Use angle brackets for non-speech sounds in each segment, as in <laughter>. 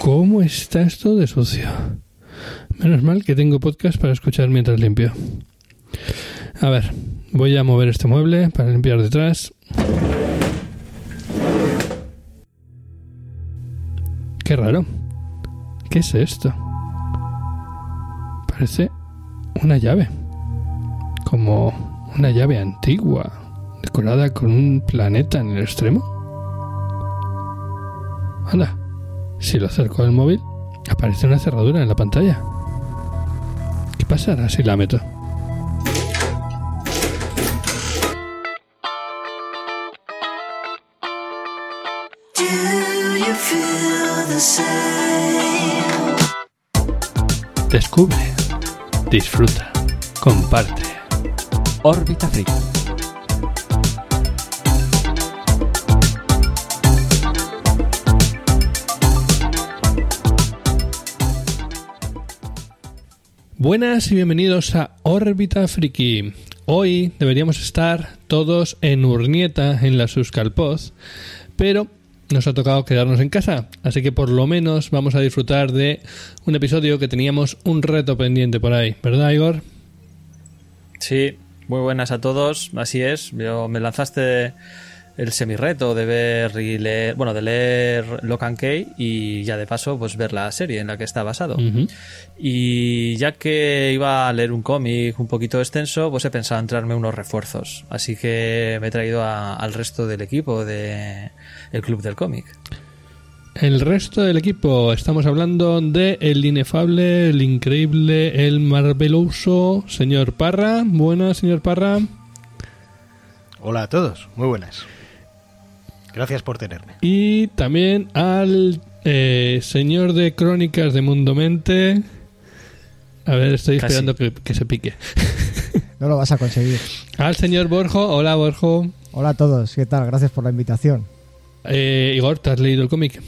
¿Cómo está esto de sucio? Menos mal que tengo podcast para escuchar mientras limpio. A ver, voy a mover este mueble para limpiar detrás. Qué raro. ¿Qué es esto? Parece una llave. Como una llave antigua, decorada con un planeta en el extremo. Anda, si lo acerco al móvil, aparece una cerradura en la pantalla. ¿Qué pasará si la meto? Descubre, disfruta, comparte. Órbita Friki. Buenas y bienvenidos a Órbita Friki. Hoy deberíamos estar todos en Urnieta, en la Suscalpoz, pero nos ha tocado quedarnos en casa, así que por lo menos vamos a disfrutar de un episodio que teníamos un reto pendiente por ahí, ¿verdad, Igor? Sí, muy buenas a todos, así es. Yo, me lanzaste el semirreto de ver y leer, bueno, de leer Locan Key y ya de paso, pues ver la serie en la que está basado. Y ya que iba a leer un cómic un poquito extenso, pues he pensado en traerme unos refuerzos. Así que me he traído al resto del equipo de el Club del Cómic. El resto del equipo, estamos hablando de el inefable, el increíble, el marveloso señor Parra. Buenas, señor Parra. Hola a todos, muy buenas. Gracias por tenerme. Y también al eh, señor de Crónicas de Mundo Mente. A ver, estoy esperando que, se pique. <laughs> No lo vas a conseguir. Al señor Borjo. Hola, Borjo. Hola a todos. ¿Qué tal? Gracias por la invitación. Eh, Igor, ¿te has leído el cómic?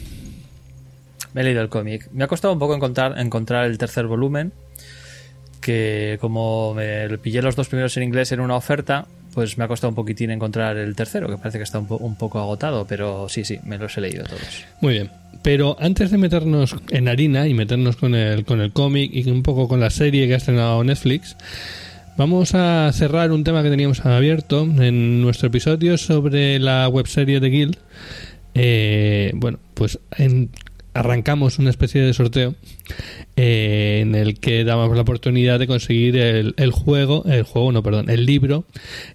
Me he leído el cómic. Me ha costado un poco encontrar, encontrar el tercer volumen, que como me pillé los dos primeros en inglés en una oferta, pues me ha costado un poquitín encontrar el tercero, que parece que está un, poco agotado, pero sí, sí, me los he leído todos. Muy bien. Pero antes de meternos en harina y meternos con el, con el cómic y un poco con la serie que ha estrenado Netflix, vamos a cerrar un tema que teníamos abierto en nuestro episodio sobre la webserie de Guild. Eh, bueno, pues en, arrancamos una especie de sorteo eh, en el que damos la oportunidad de conseguir el, juego, el juego, no, perdón, el libro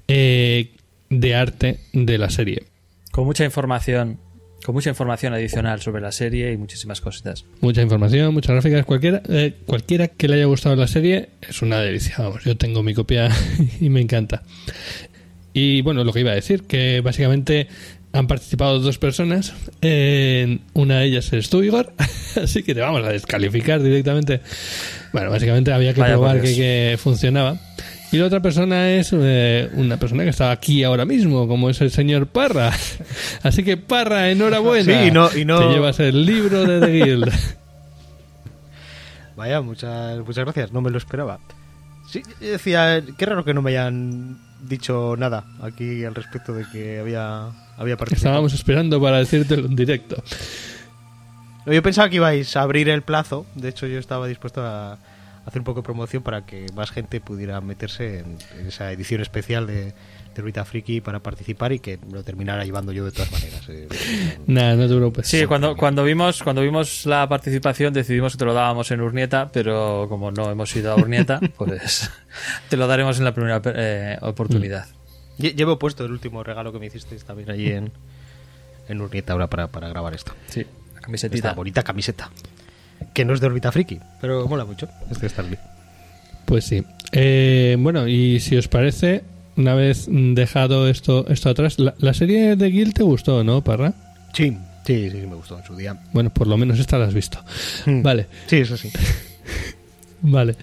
eh, de arte de la serie. Con mucha información, con mucha información adicional sobre la serie y muchísimas cositas. Mucha información, muchas gráficas, cualquiera, eh, cualquiera que le haya gustado la serie es una delicia. Vamos, yo tengo mi copia <laughs> y me encanta. Y bueno, lo que iba a decir, que básicamente han participado dos personas. una de ellas es tú, Igor. <laughs> Así que te vamos a descalificar directamente. Bueno, básicamente había que probar que, funcionaba. Y la otra persona es eh, una persona que está aquí ahora mismo, como es el señor Parra. <laughs> Así que Parra, enhorabuena. Sí, y no, y no... Te llevas el libro de The Guild. <laughs> Vaya, muchas, muchas gracias. No me lo esperaba. Sí, decía, qué raro que no me hayan dicho nada aquí al respecto de que había Estábamos esperando para decírtelo en directo. Yo pensaba que ibais a abrir el plazo. De hecho, yo estaba dispuesto a hacer un poco de promoción para que más gente pudiera meterse en, esa edición especial de, de Rita Friki para participar y que lo terminara llevando yo de todas maneras. Eh. <laughs> Nada, no te preocupes. Sí, cuando, cuando, vimos, cuando vimos la participación decidimos que te lo dábamos en Urnieta, pero como no hemos ido a Urnieta, <laughs> pues te lo daremos en la primera eh, oportunidad. Llevo puesto el último regalo que me hicisteis también allí en, en Urnieta ahora para, para grabar esto. Sí, la camiseta. Esta bonita camiseta. Que no es de Orbita Friki, pero mola mucho. Este está bien. Pues sí. Eh, bueno, y si os parece, una vez dejado esto, esto atrás, la, serie de Guild te gustó, ¿no, Parra? Sí, sí, sí, me gustó en su día. Bueno, por lo menos esta la has visto. Hmm. Vale. Sí, eso sí. <laughs> Vale,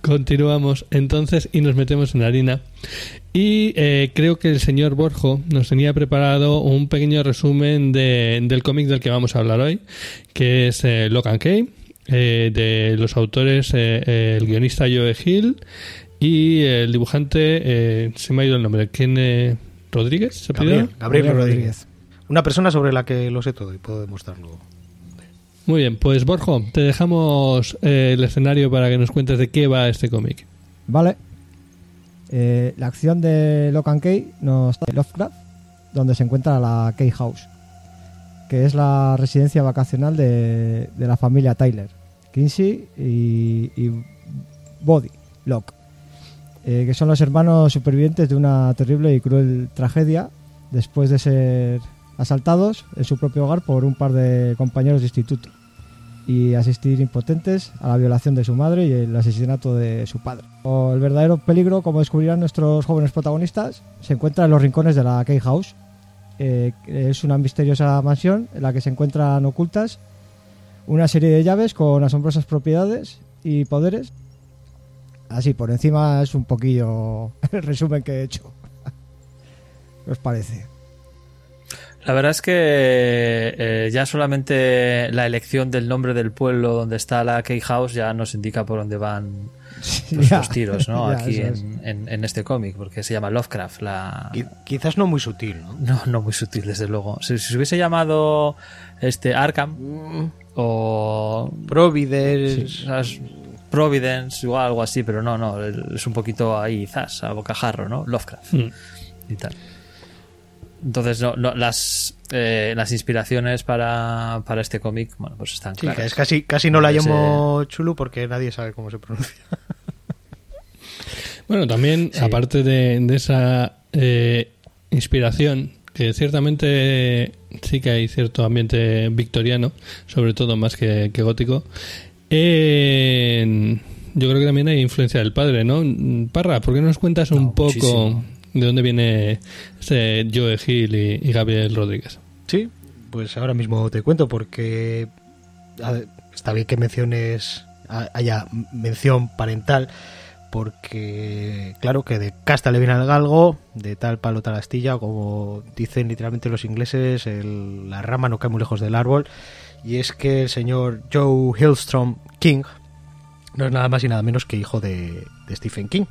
continuamos entonces y nos metemos en harina. Y eh, creo que el señor Borjo nos tenía preparado un pequeño resumen de, del cómic del que vamos a hablar hoy, que es eh, Locan Kay, eh, de los autores, el guionista Joe Hill y el dibujante, se me ha ido el nombre, ¿quién? ¿Rodríguez? ¿Se Gabriel, Gabriel, Rodríguez. Una persona sobre la que lo sé todo y puedo demostrarlo. Muy bien, pues Borjo, te dejamos eh, el escenario para que nos cuentes de qué va este cómic. Vale. Eh, la acción de Locan Key nos trae Lovecraft, donde se encuentra la Key House, que es la residencia vacacional de, de la familia Tyler, Kinsey y, y Body Locke, eh, que son los hermanos supervivientes de una terrible y cruel tragedia después de ser asaltados en su propio hogar por un par de compañeros de instituto y asistir impotentes a la violación de su madre y el asesinato de su padre. El verdadero peligro, como descubrirán nuestros jóvenes protagonistas, se encuentra en los rincones de la Key House. Eh, es una misteriosa mansión en la que se encuentran ocultas una serie de llaves con asombrosas propiedades y poderes. Así, por encima es un poquillo <laughs> el resumen que he hecho. ¿Qué os parece? La verdad es que eh, ya solamente la elección del nombre del pueblo donde está la Key House ya nos indica por dónde van <laughs> los, Ya, los tiros, ¿no? <laughs> ya, Aquí es. en, en- en este cómic, porque se llama Lovecraft. La... Qui- Quizás no muy sutil, ¿no? No, no muy sutil, desde luego. Si, si se hubiese llamado este Arkham o Providence. Providence o algo así, pero no, no, es un poquito ahí, zas, a bocajarro, ¿no? Lovecraft Mm. y tal. Entonces, no, no, las, eh, las inspiraciones para, para este cómic, bueno, pues están Sí, claras. es casi, casi no la llamo Chulu porque nadie sabe cómo se pronuncia. <laughs> Bueno, también, Sí. aparte de, de esa eh, inspiración, que ciertamente sí que hay cierto ambiente victoriano, sobre todo más que, que gótico, en- yo creo que también hay influencia del padre, ¿no? Parra, ¿por qué no nos cuentas un No, poco muchísimo. de dónde viene este Joe Hill y, y Gabriel Rodríguez? Sí, pues ahora mismo te cuento porque ver, está bien que menciones ha- haya mención parental porque claro que de casta le viene al galgo, de tal palo tal astilla, como dicen literalmente los ingleses, el- la rama no cae muy lejos del árbol y es que el señor Joe Hillstrom King no es nada más y nada menos que hijo de, Stephen King.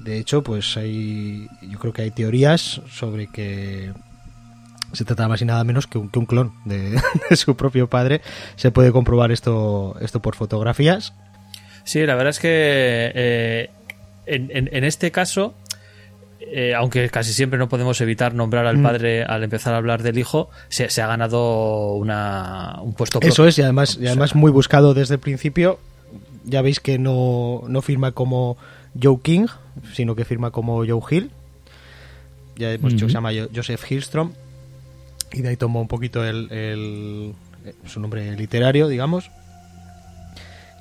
De hecho, pues hay, yo creo que hay teorías sobre que se trata más y nada menos que un, que un clon de, <laughs> su propio padre. Se puede comprobar esto, esto por fotografías. Sí, la verdad es que eh, en- en este caso, eh, aunque casi siempre no podemos evitar nombrar al Mm. padre al empezar a hablar del hijo, se, se ha ganado una, un puesto Eso propio. es, y además, y además muy buscado desde el principio. Ya veis que no, no firma como Joe King, sino que firma como Joe Hill. Ya hemos dicho que se llama Jo- Joseph Hillstrom. Y de ahí tomó un poquito el, el- eh, su nombre literario, digamos.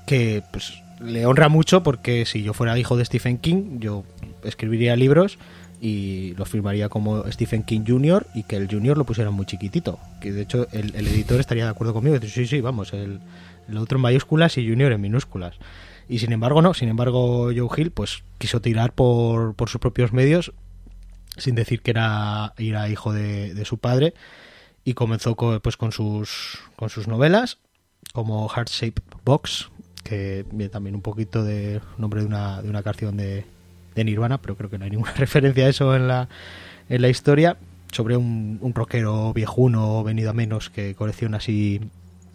Que pues le honra mucho porque si yo fuera hijo de Stephen King, yo escribiría libros y lo firmaría como Stephen King Jr. y que el Jr. lo pusiera muy chiquitito. Que de hecho el, el editor estaría de acuerdo conmigo. Sí, sí, vamos, el, el otro en mayúsculas y Junior en minúsculas. Y sin embargo, no, sin embargo, Joe Hill pues quiso tirar por, por sus propios medios sin decir que era, era hijo de, de su padre y comenzó co- pues con sus con sus novelas como Heart Shape Box que viene también un poquito de nombre de una, de una canción de, de Nirvana pero creo que no hay ninguna <laughs> referencia a eso en la, en la historia sobre un, un rockero viejuno venido a menos que colecciona así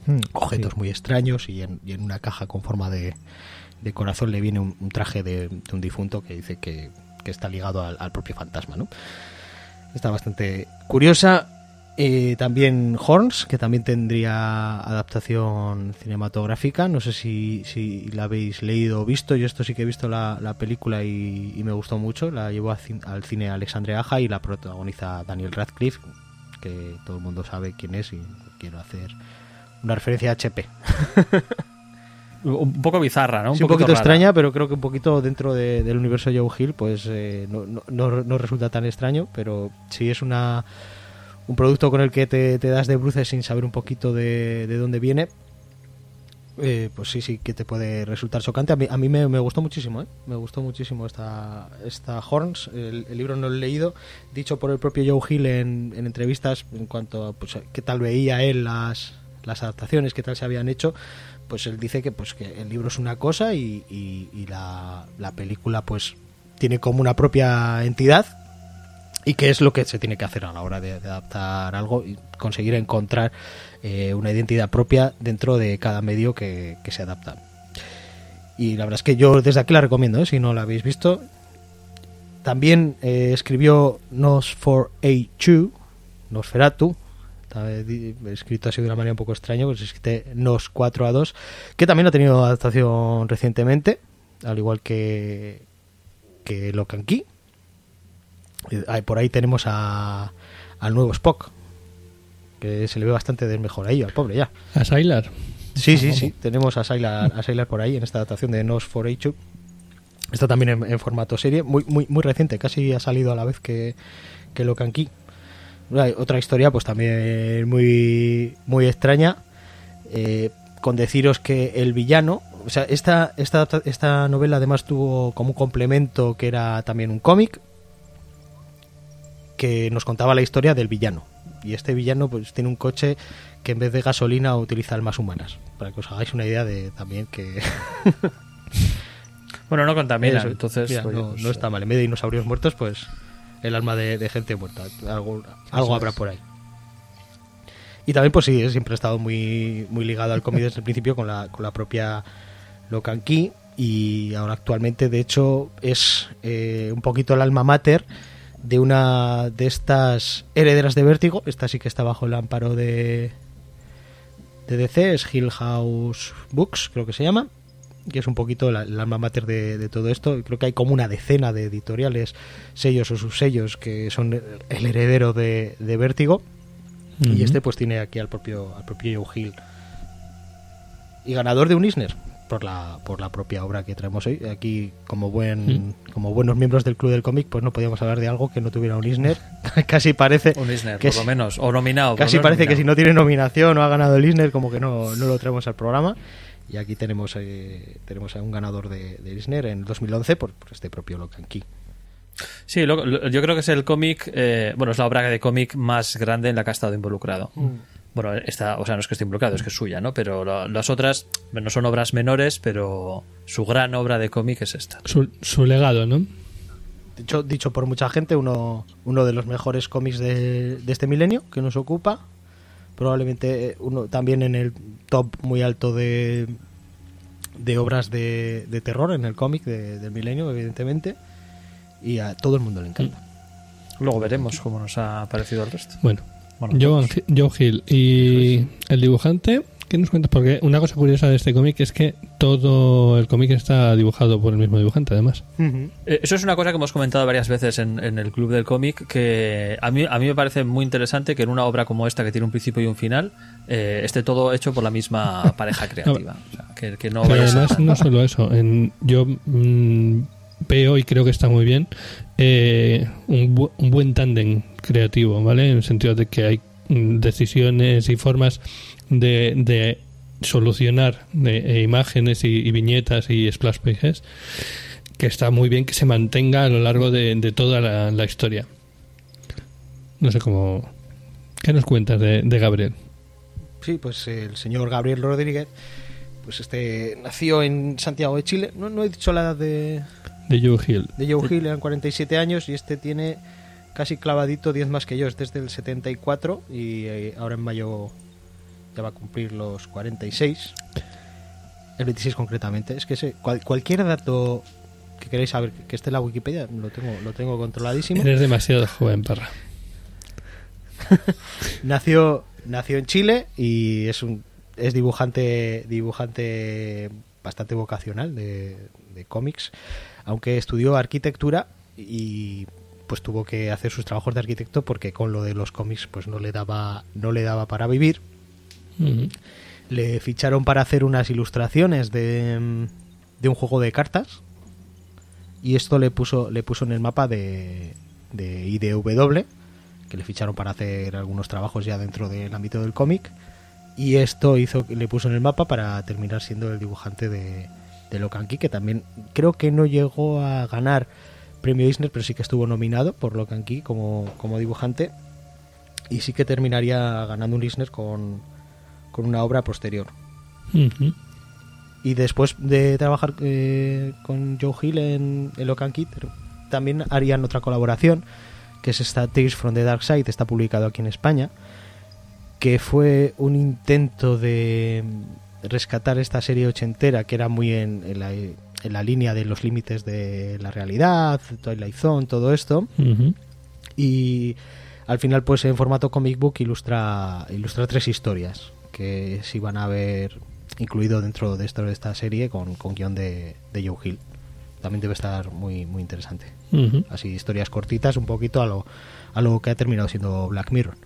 Hmm, objetos sí. muy extraños y en, y en una caja con forma de, de corazón le viene un, un traje de, de un difunto que dice que, que está ligado al, al propio fantasma, ¿no? Está bastante curiosa. Eh, también Horns, que también tendría adaptación cinematográfica. No sé si, si la habéis leído o visto. Yo esto sí que he visto la, la película y, y me gustó mucho. La llevó al cine Alexandre Aja y la protagoniza Daniel Radcliffe, que todo el mundo sabe quién es y quiero hacer una referencia a HP. Un poco bizarra, ¿no? Sí, un poquito rara. extraña, pero creo que un poquito dentro de- del universo Joe Hill, pues eh, no- no- no resulta tan extraño, pero sí es una un producto con el que te, te das de bruces sin saber un poquito de, de dónde viene. eh, pues sí, sí que te puede resultar chocante. A mí, a mí me, me gustó muchísimo, ¿eh? Me gustó muchísimo esta, esta Horns. El, libro no lo he leído, dicho por el propio Joe Hill en, en entrevistas en cuanto a pues, qué tal veía él las, las adaptaciones, qué tal se habían hecho. Pues él dice que, pues, que el libro es una cosa y, y- y la, la película pues tiene como una propia entidad y qué es lo que se tiene que hacer a la hora de, adaptar algo y conseguir encontrar eh, una identidad propia dentro de cada medio que, que se adapta. Y la verdad es que yo desde aquí la recomiendo, ¿eh? si no la habéis visto. También eh, escribió Nos for A2, Nosferatu, escrito así de una manera un poco extraña, pues escribe Nos 4 a 2, que también ha tenido adaptación recientemente, al igual que, que Locan Key. Y ahí- Por ahí tenemos a, al nuevo Spock, que se le ve bastante desmejoradillo al pobre ya. A Sylar. Sí, sí, sí. Tenemos a Sylar, a Sylar por ahí en esta adaptación de Nos for H. Está también en, en formato serie, muy, muy, muy reciente, casi ha salido a la vez que, que Locan Key. Otra historia, pues también muy, muy extraña. eh, con deciros que el villano. O sea, esta, esta, esta novela además tuvo como un complemento que era también un cómic que nos contaba la historia del villano. Y este villano pues tiene un coche que en vez de gasolina utiliza almas humanas. Para que os hagáis una idea de también que... <laughs> Bueno, no contamina, Eso, entonces. mira, oye, no, pues, no está mal. En vez de dinosaurios muertos, pues el alma de, de gente muerta. Algo, algo habrá por ahí. Y también, pues sí, siempre ha estado muy, muy ligado al cómic desde el principio con la, con la propia Locan Key. Y ahora actualmente, de hecho, es eh, un poquito el alma mater de una de estas herederas de Vértigo. Esta sí que está bajo el amparo de, de DC, es Hill House Books, creo que se llama que es un poquito la- el alma mater de, de todo esto. Creo que hay como una decena de editoriales, sellos o subsellos que son el heredero de, de Vértigo. Y este pues tiene aquí al propio, al propio Joe Hill. Y ganador de un Eisner por la, por la propia obra que traemos hoy. Aquí, como buen como buenos miembros del Club del Cómic, pues no podíamos hablar de algo que no tuviera un Eisner. <laughs> Casi parece Un Eisner, que por lo menos. O nominado. Casi parece que si no tiene nominación o ha ganado el Eisner, como que no, no lo traemos al programa. Y aquí tenemos eh, tenemos a un ganador de, de Eisner en 2011 por, por este propio Locan Key. Sí, lo- lo- yo creo que es el cómic, eh, bueno, es la obra de cómic más grande en la que ha estado involucrado. Bueno, esta, o sea, no es que esté involucrado, es que es suya, ¿no? Pero la- las otras no son obras menores, pero su gran obra de cómic es esta. Su, su legado, ¿no? Dicho, dicho por mucha gente, uno, uno de los mejores cómics de, de este milenio que nos ocupa. Probablemente eh, uno también en el top muy alto de, de obras de, de terror en el cómic de- del milenio, evidentemente. Y a todo el mundo le encanta. Luego veremos cómo nos ha parecido el resto. Bueno, Bueno, Joe, Joe Hill y el dibujante. ¿Qué nos cuentas? Porque una cosa curiosa de este cómic es que todo el cómic está dibujado por el mismo dibujante, además. Eh, Eso es una cosa que hemos comentado varias veces en, en el Club del Cómic, que a mí, a mí me parece muy interesante que en una obra como esta, que tiene un principio y un final, eh, esté todo hecho por la misma <laughs> pareja creativa. O sea, que, que no Pero a además, no solo eso. En, yo mm, veo y creo que está muy bien eh, un, bu- un buen tándem creativo, ¿vale? En el sentido de que hay mm, decisiones y formas de, de solucionar de, eh, imágenes y, y viñetas y splash pages que está muy bien que se mantenga a lo largo de, de toda la, la historia. No sé cómo... ¿Qué nos cuentas de, de Gabriel? Sí, pues el señor Gabriel Rodríguez, pues este nació en Santiago de Chile. No, no he dicho la edad de, De Joe Hill. de Joe Hill, eran 47 años y este tiene casi clavadito 10 más que yo, es desde el 74 y eh, ahora en mayo ya va a cumplir los 46. El 26 concretamente. Es que cual- cualquier dato que queréis saber que esté en la Wikipedia lo tengo, lo tengo controladísimo. Eres demasiado joven, parra. <laughs> Nació, nació en Chile y es un es dibujante dibujante bastante vocacional de, de cómics, aunque estudió arquitectura y pues tuvo que hacer sus trabajos de arquitecto porque con lo de los cómics pues no le daba no le daba para vivir. Le ficharon para hacer unas ilustraciones de, de un juego de cartas y esto le puso le puso en el mapa de, de IDW que le ficharon para hacer algunos trabajos ya dentro del ámbito del cómic y esto hizo le puso en el mapa para terminar siendo el dibujante de, de Locan Key que también creo que no llegó a ganar premio Eisner pero sí que estuvo nominado por Locan Key como, como dibujante. Y sí que terminaría ganando un Eisner con, con una obra posterior. Y después de trabajar eh, con Joe Hill en, en Locan Kid, también harían otra colaboración que es esta Tales from the Dark Side, está publicado aquí en España, que fue un intento de rescatar esta serie ochentera que era muy en, en la, en la línea de los límites de la realidad, Twilight Zone, todo esto, y al final pues en formato comic book ilustra ilustra tres historias que se iban a ver incluido dentro de, esto, de esta serie con, con guion de, de Joe Hill. También debe estar muy muy interesante. Así historias cortitas un poquito a lo a lo que ha terminado siendo Black Mirror.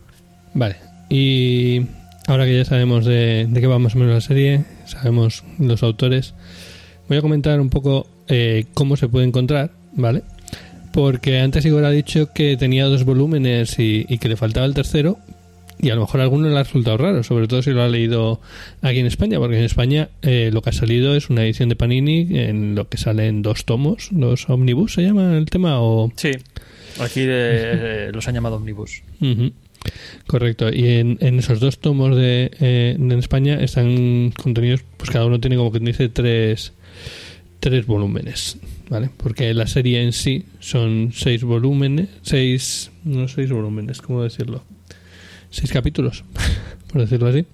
Vale. Y ahora que ya sabemos de, de qué va más o menos la serie, sabemos los autores, voy a comentar un poco eh, cómo se puede encontrar, ¿vale? Porque antes Igor ha dicho que tenía dos volúmenes y, y que le faltaba el tercero. Y a lo mejor a alguno le ha resultado raro, sobre todo si lo ha leído aquí en España, porque en España eh, lo que ha salido es una edición de Panini en lo que salen dos tomos, los omnibus se llama el tema, o Sí, aquí eh, los han llamado omnibus. Ujú. Correcto. Y en, en esos dos tomos de, eh, en España están contenidos, pues cada uno tiene como que dice tres, tres volúmenes, ¿vale? Porque la serie en sí son seis volúmenes, seis, no seis volúmenes, ¿cómo decirlo? Seis capítulos, <laughs> por decirlo así.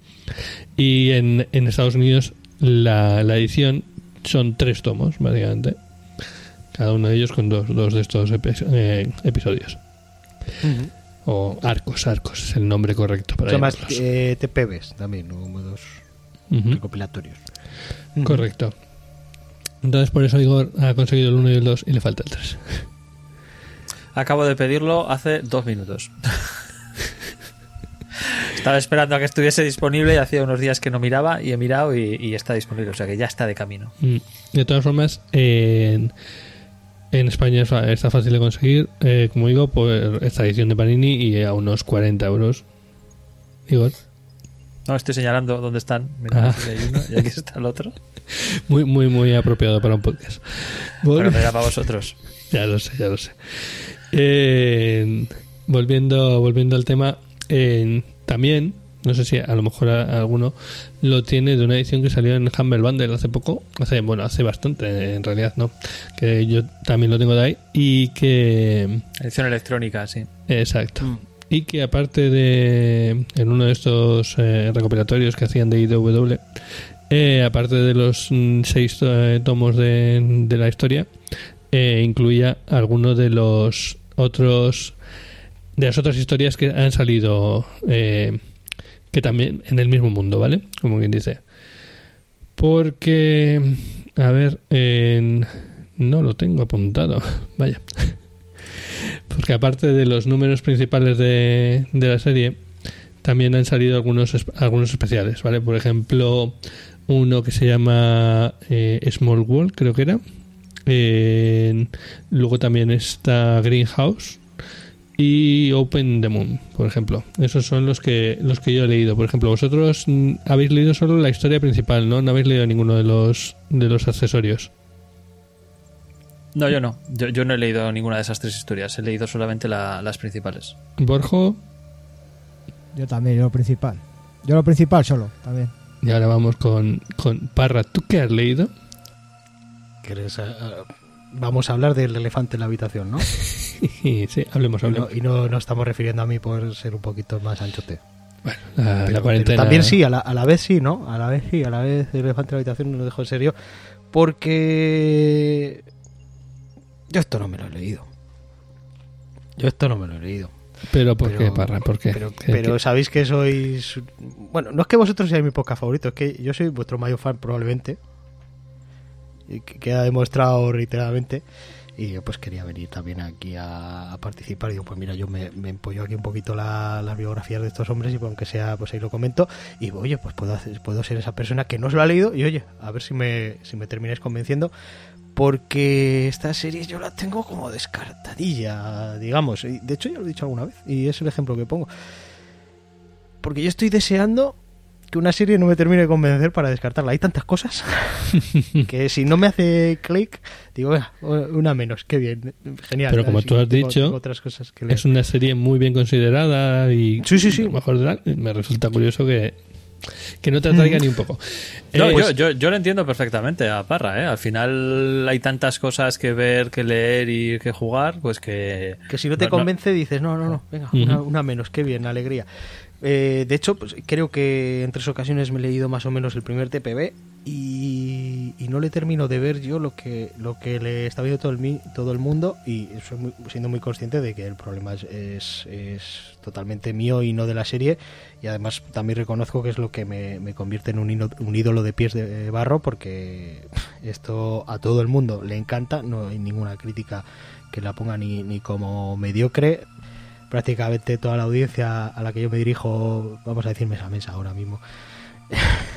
Y en, en Estados Unidos la, la edición son tres tomos, básicamente. Cada uno de ellos con dos, dos de estos epi- eh, episodios. O arcos, arcos es el nombre correcto para son eh, TPBs también ¿no? como dos recopilatorios Correcto. Entonces por eso Igor ha conseguido el 1 y el 2 y le falta el 3. Acabo de pedirlo hace dos minutos. Estaba esperando a que estuviese disponible y hacía unos días que no miraba y he mirado y, y está disponible, o sea que ya está de camino. Mm. De todas formas, en, en España está fácil de conseguir, eh, como digo, por esta edición de Panini y a unos 40 euros. Igor, No, estoy señalando dónde están. Mira, Ah. aquí hay uno y aquí está el otro. <laughs> muy, muy, muy apropiado para un podcast. Bueno, era para vosotros. Ya lo sé, ya lo sé. Eh, volviendo, volviendo al tema, eh, también, no sé si a lo mejor a- alguno lo tiene de una edición que salió en Humble Bundle hace poco, hace, bueno, hace bastante en realidad, ¿no? Que yo también lo tengo de ahí y que... Edición electrónica, sí. Exacto. Y que aparte de en uno de estos eh, recopilatorios que hacían de IDW, eh, aparte de los mm, seis eh, tomos de, de la historia, eh, incluía algunos de los otros de las otras historias que han salido que también en el mismo mundo, ¿vale? Como quien dice. Porque, a ver, no lo tengo apuntado, <laughs> vaya. Porque aparte de los números principales de, de la serie, también han salido algunos, algunos especiales, ¿vale? Por ejemplo, uno que se llama eh, Small World, creo que era. Luego también está Greenhouse y Open the Moon, por ejemplo. Esos son los que los que yo he leído. Por ejemplo, vosotros mm, habéis leído solo la historia principal, ¿no? No habéis leído ninguno de los de los accesorios. No, yo no. Yo, yo no he leído ninguna de esas tres historias. He leído solamente la- las principales. Borjo, Yo también, yo lo principal. Yo lo principal solo, también. y ahora vamos con, con Parra. ¿Tú qué has leído? ¿Quieres, ah, ah, vamos a hablar del elefante en la habitación no <laughs> sí, hablemos, y no, hablemos. y no nos estamos refiriendo a mí por ser un poquito más anchote Bueno, la, la Pero- pero cuarentena. también sí, a la, a la vez sí, ¿no? A la vez sí, a la vez el elefante en la habitación no lo dejo en serio. Porque yo esto no me lo he leído. Yo esto no me lo he leído. Pero ¿por Pero- qué, Parra? ¿Por qué? Pero, ¿Qué- pero qué- sabéis que sois... Bueno, no es que vosotros seáis mi podcast favorito, es que yo soy vuestro mayor fan probablemente. Y que queda demostrado reiteradamente. Y yo pues quería venir también aquí a, a participar. Y digo, pues mira, yo me, me empollo aquí un poquito la- las biografías de estos hombres y pues, aunque sea, pues ahí lo comento. Y oye, pues puedo, hacer- puedo ser esa persona que no se lo ha leído y oye, a ver si me, si me termináis convenciendo. Porque estas series yo las tengo como descartadilla, digamos. De hecho ya lo he dicho alguna vez y es el ejemplo que pongo. Porque yo estoy deseando que una serie no me termine de convencer para descartarla. Hay tantas cosas <laughs> que si no me hace clic, digo, "Venga, una menos, qué bien, genial. Pero como Así, tú has tengo- dicho, tengo otras cosas que. Es una serie muy bien considerada y Sí, sí, sí. lo mejor me resulta curioso que, que no te atraiga ni un poco. No, Eh, yo, yo, yo lo entiendo perfectamente a Parra, ¿eh? Al final hay tantas cosas que ver, que leer y que jugar, pues que... Que si no te convence dices, no, no, no, venga, una, una menos, qué bien, alegría. Eh, de hecho, pues, creo que en tres ocasiones me he leído más o menos el primer TPB y, no le termino de ver yo lo que lo que le está viendo todo el, todo el mundo y soy muy- siendo muy consciente de que el problema es, es, totalmente mío y no de la serie. Y además también reconozco que es lo que me, me convierte en un ídolo de pies de barro porque <laughs> esto a todo el mundo le encanta, no hay ninguna crítica que la ponga ni, ni como mediocre. Prácticamente toda la audiencia a la que yo me dirijo, vamos a decir mesa a mesa ahora mismo, <laughs>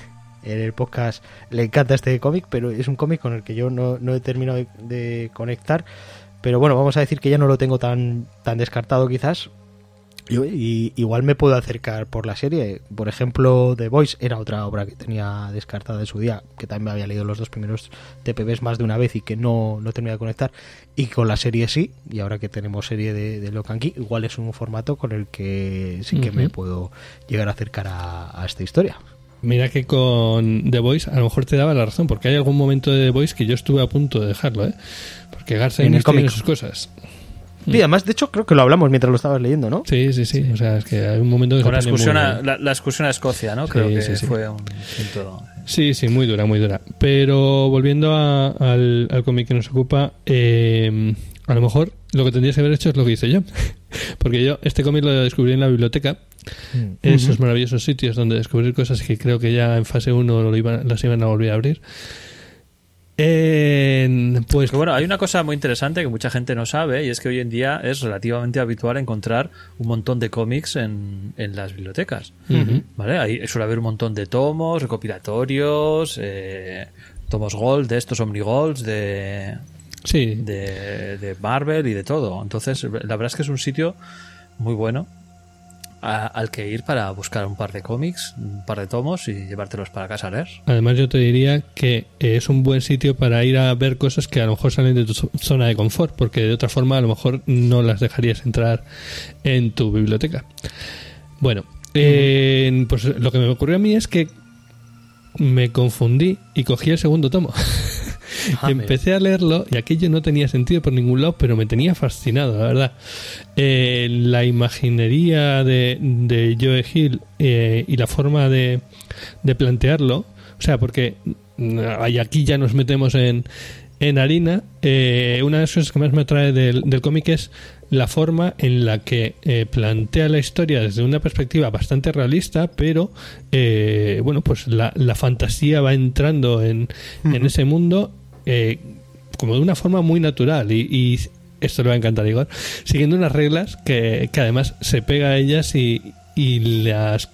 en el podcast le encanta este cómic, pero es un cómic con el que yo no, no he terminado de, de conectar. Pero bueno, vamos a decir que ya no lo tengo tan, tan descartado quizás. Y, y igual me puedo acercar por la serie. Por ejemplo, The Voice era otra obra que tenía descartada en su día, que también me había leído los dos primeros TPBs más de una vez y que no, no terminé de conectar. Y con la serie sí, y ahora que tenemos serie de, de Locan Key, igual es un formato con el que sí que me puedo llegar a acercar a, a esta historia. Mira que con The Voice a lo mejor te daba la razón, porque hay algún momento de The Voice que yo estuve a punto de dejarlo, ¿eh? Porque Garza En el tiene sus cosas. Y además, de hecho, creo que lo hablamos mientras lo estabas leyendo, ¿no? Sí, sí, sí. O sea, es que hay un momento que Con la excursión, muy- a, la, la excursión a Escocia, ¿no? Sí, Creo que sí, sí. fue un punto... Sí, sí, muy dura, muy dura. Pero volviendo a- al, al cómic que nos ocupa, eh, a lo mejor lo que tendrías que haber hecho es lo que hice yo. <laughs> Porque yo este cómic lo descubrí en la biblioteca, esos maravillosos sitios donde descubrir cosas que creo que ya en fase 1 lo iban, las iban a volver a abrir. En- pues Que bueno, hay una cosa muy interesante que mucha gente no sabe y es que hoy en día es relativamente habitual encontrar un montón de cómics en, en las bibliotecas. ¿Vale? Ahí suele haber un montón de tomos, recopilatorios, eh, tomos Gold, de estos Omnigolds, de, sí, de, de Marvel y de todo. Entonces, la verdad es que es un sitio muy bueno a- al que ir para buscar un par de cómics, un par de tomos y llevártelos para casa a leer. Además, yo te diría que eh, es un buen sitio para ir a ver cosas que a lo mejor salen de tu zo- zona de confort, porque de otra forma a lo mejor no las dejarías entrar en tu biblioteca. Bueno, eh, pues lo que me ocurrió a mí es que me confundí y cogí el segundo tomo. <laughs> Ah, Empecé a leerlo y aquello no tenía sentido por ningún lado, pero me tenía fascinado, la verdad. Eh, la imaginería de, de Joe Hill eh, y la forma de, de plantearlo, o sea, porque mm, aquí ya nos metemos en, en harina. eh, una de las cosas que más me atrae del, del cómic es la forma en la que eh, plantea la historia desde una perspectiva bastante realista, pero eh, bueno, pues la, la fantasía va entrando en, en ese mundo eh, como de una forma muy natural y, y esto le va a encantar Igor, siguiendo unas reglas que, que además se pega a ellas y, y las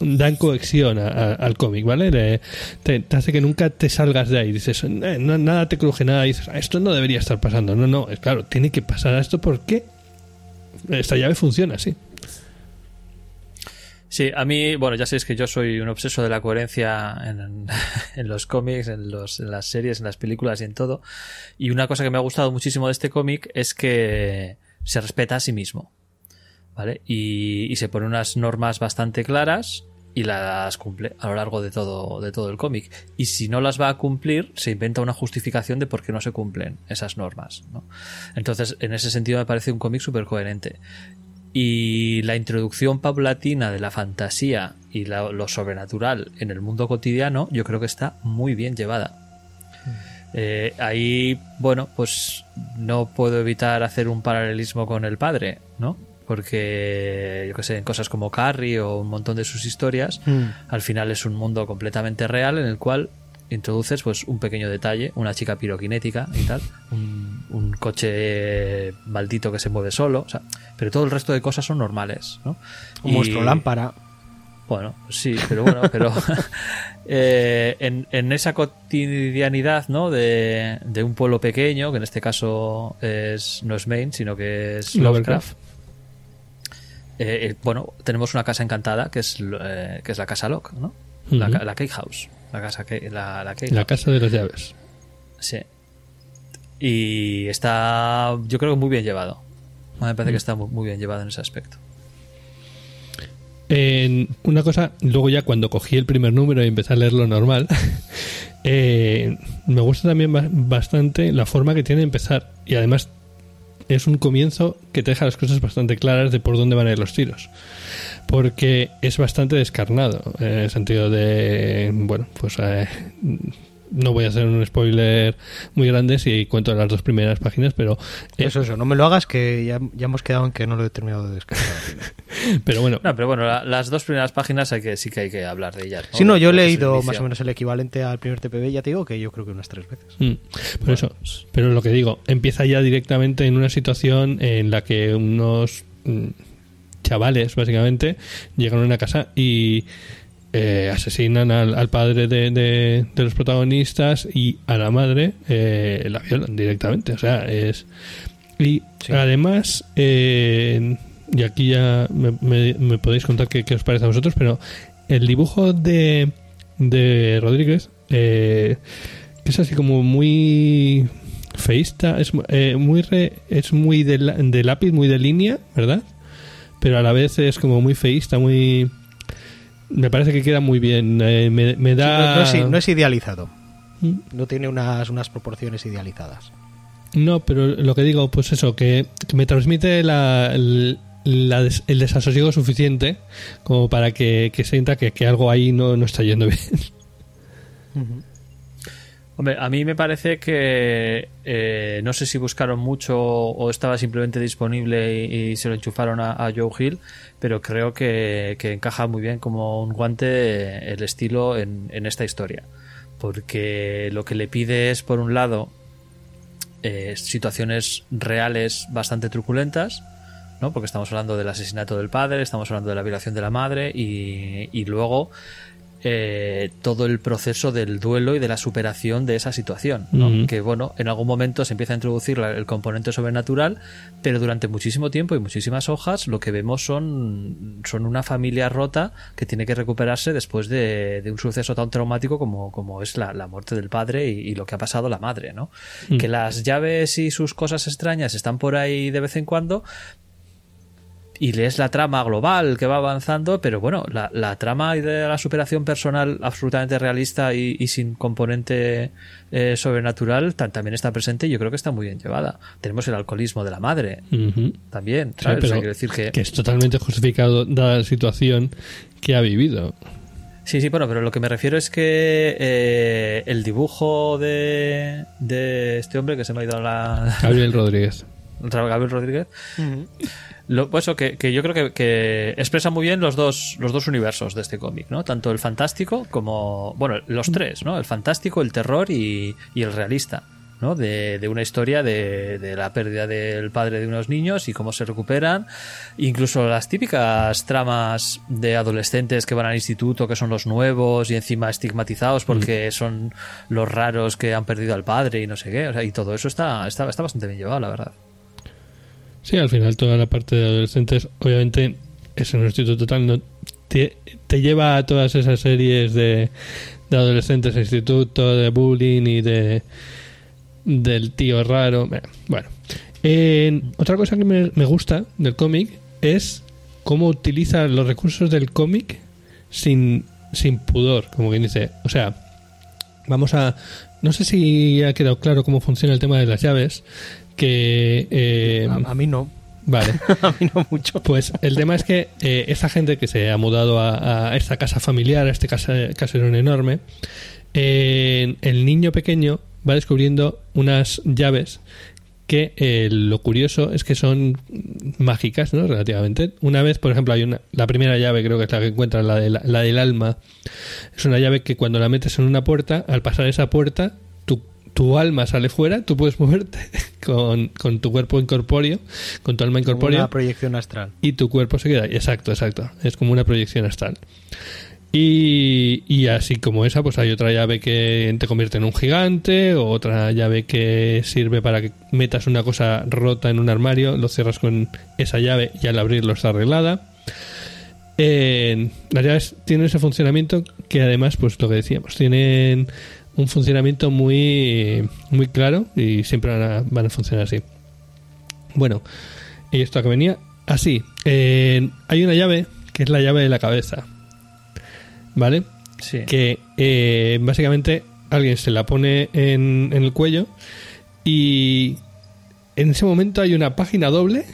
dan cohesión a- a- al cómic, ¿vale? Le- te, hace que nunca te salgas de ahí. Dices, "Eh, nada te cruje nada. Y dices, "Ah, esto no debería estar pasando. No, no, es claro, tiene que pasar a esto porque esta llave funciona así. Sí, a mí, bueno, ya sabéis que yo soy un obseso de la coherencia en, <laughs> los cómics, en, los, las series, en las películas y en todo. Y una cosa que me ha gustado muchísimo de este cómic es que se respeta a sí mismo. ¿Vale? Y, y se pone unas normas bastante claras y las cumple a lo largo de todo, de todo el cómic. Y si no las va a cumplir, se inventa una justificación de por qué no se cumplen esas normas. ¿no? Entonces, en ese sentido me parece un cómic súper coherente. Y la introducción paulatina de la fantasía y la- lo sobrenatural en el mundo cotidiano, yo creo que está muy bien llevada. Eh, ahí, bueno, pues no puedo evitar hacer un paralelismo con el padre, ¿no? Porque, yo que sé, en cosas como Carrie o un montón de sus historias, Mm. al final es un mundo completamente real en el cual introduces pues un pequeño detalle, una chica piroquinética y tal, un, un coche maldito que se mueve solo, o sea, pero todo el resto de cosas son normales, ¿no? Un Y- monstruo lámpara. bueno, sí, pero bueno, pero <laughs> eh, en, en esa cotidianidad, ¿no? De, de un pueblo pequeño, que en este caso es, no es Maine, sino que es Lovecraft. Lovecraft. eh, eh, bueno, tenemos una casa encantada que es, eh, que es la casa Locke, ¿no? La, la Cake House. La casa que, la, la casa de las llaves. Sí. Y está, yo creo que muy bien llevado. Me parece Mm. que está muy, bien llevado en ese aspecto. Una cosa, luego ya cuando cogí el primer número y empecé a leerlo normal, <laughs> eh, me gusta también ba- bastante la forma que tiene de empezar. Y además es un comienzo que te deja las cosas bastante claras de por dónde van a ir los tiros. Porque es bastante descarnado, en el sentido de, bueno, pues eh, no voy a hacer un spoiler muy grande si cuento las dos primeras páginas, pero, eh, Eso, eso, no me lo hagas que ya, ya hemos quedado en que no lo he terminado de descargar. <laughs> pero bueno, No, pero bueno, la- las dos primeras páginas hay que, sí que hay que hablar de ellas. ¿no? Si no, yo he leído más o menos el equivalente al primer TPB, ya te digo que yo creo que unas tres veces. Mm, por eso, pero lo que digo, empieza ya directamente en una situación en la que unos mm, chavales, básicamente, llegan a una casa y eh, asesinan al, al padre de, de- de los protagonistas y a la madre eh, la violan directamente. O sea, es. Y Sí. además, eh, y aquí ya me, me- me podéis contar qué, qué os parece a vosotros, pero el dibujo de, de Rodríguez, eh, que es así como muy feísta, es, eh, muy re- es muy de, la- de lápiz, muy de línea, ¿verdad? Pero a la vez es como muy feísta, muy... Me parece que queda muy bien. eh, me, me Sí, da... no, no es, no es idealizado. Mm. No tiene unas, unas proporciones idealizadas. No, pero lo que digo, pues eso, que, que me transmite la, el, la des- el desasosiego suficiente como para que, que sienta que, que algo ahí no, no está yendo bien. Hombre, a mí me parece que eh, no sé si buscaron mucho o estaba simplemente disponible y, se lo enchufaron a, Joe Hill, pero creo que, que encaja muy bien como un guante el estilo en, en esta historia. Porque lo que le pide es, por un lado, eh, situaciones reales bastante truculentas, ¿no? Porque estamos hablando del asesinato del padre, estamos hablando de la violación de la madre y, y luego eh, todo el proceso del duelo y de la superación de esa situación. Que bueno, en algún momento se empieza a introducir la- el componente sobrenatural, pero durante muchísimo tiempo y muchísimas hojas lo que vemos son, son una familia rota que tiene que recuperarse después de, de un suceso tan traumático como, como es la, la muerte del padre y, y lo que ha pasado la madre, ¿no? Mm. Que las llaves y sus cosas extrañas están por ahí de vez en cuando, y lees la trama global que va avanzando, pero bueno, la, la trama de la superación personal absolutamente realista y, y sin componente eh, sobrenatural ta- también está presente y yo creo que está muy bien llevada. Tenemos el alcoholismo de la madre también, Sí, ¿sabes? O sea, pero decir que... que es totalmente justificado dada la situación que ha vivido. Sí, sí, bueno, pero lo que me refiero es que eh, el dibujo de, de este hombre que se me ha ido la... Gabriel Rodríguez. Gabriel Rodríguez, Lo, pues eso, que, que yo creo que, que expresa muy bien los dos, los dos universos de este cómic, ¿no? Tanto el fantástico como, bueno, los tres, ¿no? El fantástico, el terror y, y el realista, ¿no? De, de una historia de, de la pérdida del padre de unos niños y cómo se recuperan. Incluso las típicas tramas de adolescentes que van al instituto, que son los nuevos y encima estigmatizados porque son los raros que han perdido al padre y no sé qué. O sea, y todo eso está, está, está bastante bien llevado, la verdad. Sí, al final toda la parte de adolescentes, obviamente, es un instituto total, no te, lleva a todas esas series de, de adolescentes, instituto, de bullying y de del tío raro. Bueno, otra cosa que me, me gusta del cómic es cómo utiliza los recursos del cómic sin, sin pudor, como quien dice. O sea, vamos a... No sé si ha quedado claro cómo funciona el tema de las llaves, que... eh, A, a mí no. Vale. <laughs> A mí no mucho. Pues el tema es que eh, esa gente que se ha mudado a, a esta casa familiar, a este casa, caserón enorme, eh, el niño pequeño va descubriendo unas llaves que eh, lo curioso es que son mágicas, ¿no? Relativamente. Una vez, por ejemplo, hay una, la primera llave, creo que es la que encuentras, la, de la, la del alma. Es una llave que cuando la metes en una puerta, al pasar esa puerta, tu, tu alma sale fuera, tú puedes <laughs> moverte con, con tu cuerpo incorpóreo, con tu alma incorpórea una proyección astral. y tu cuerpo se queda. Exacto, exacto. Es como una proyección astral. Y, y así como esa, pues hay otra llave que te convierte en un gigante, o otra llave que sirve para que metas una cosa rota en un armario, lo cierras con esa llave y al abrirlo está arreglada. Eh, las llaves tienen ese funcionamiento que además, pues lo que decíamos, tienen un funcionamiento muy, muy claro y siempre van a, van a funcionar así. Bueno, y esto a que venía así. eh, hay una llave que es la llave de la cabeza. ¿Vale? Sí. Que eh, básicamente alguien se la pone en, en el cuello y en ese momento hay una página doble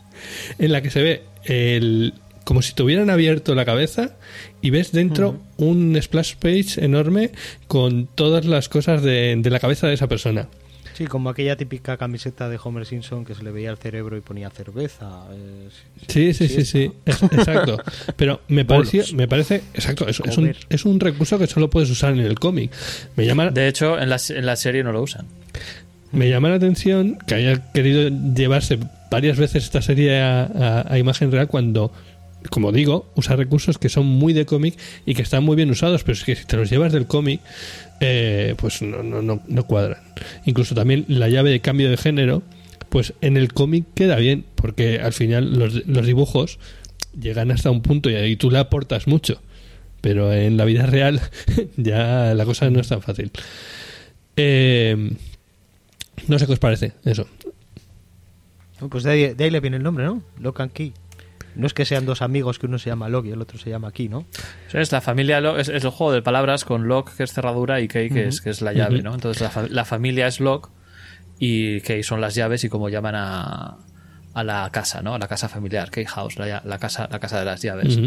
<laughs> en la que se ve el, como si tuvieran abierto la cabeza y ves dentro un splash page enorme con todas las cosas de, de la cabeza de esa persona. Sí, como aquella típica camiseta de Homer Simpson que se le veía el cerebro y ponía cerveza. eh, Sí, sí, sí, sí, exacto. Pero me <laughs> pareció, me parece, exacto, es, es un, es un recurso que solo puedes usar en el cómic. Me llama, De hecho, en la, en la serie no lo usan. me llama la atención que haya querido llevarse varias veces esta serie a, a- a imagen real cuando, como digo, usa recursos que son muy de cómic y que están muy bien usados, pero es que si te los llevas del cómic, eh, pues no, no, no, no cuadran. Incluso también la llave de cambio de género, pues en el cómic queda bien, porque al final los, los dibujos llegan hasta un punto y ahí tú le aportas mucho. Pero en la vida real <laughs> ya la cosa no es tan fácil. Eh, no sé qué os parece eso. Pues de ahí, de ahí le viene el nombre, ¿no? Lock and Key. No es que sean dos amigos que uno se llama Lock y el otro se llama Key, ¿no? Eso Es la familia Lo- es, es el juego de palabras con lock que es cerradura y key que es que es la llave. ¿no? Entonces la, fa- la familia es lock y key son las llaves y como llaman a, a la casa, ¿no? A la casa familiar, key house, la, la casa la casa de las llaves.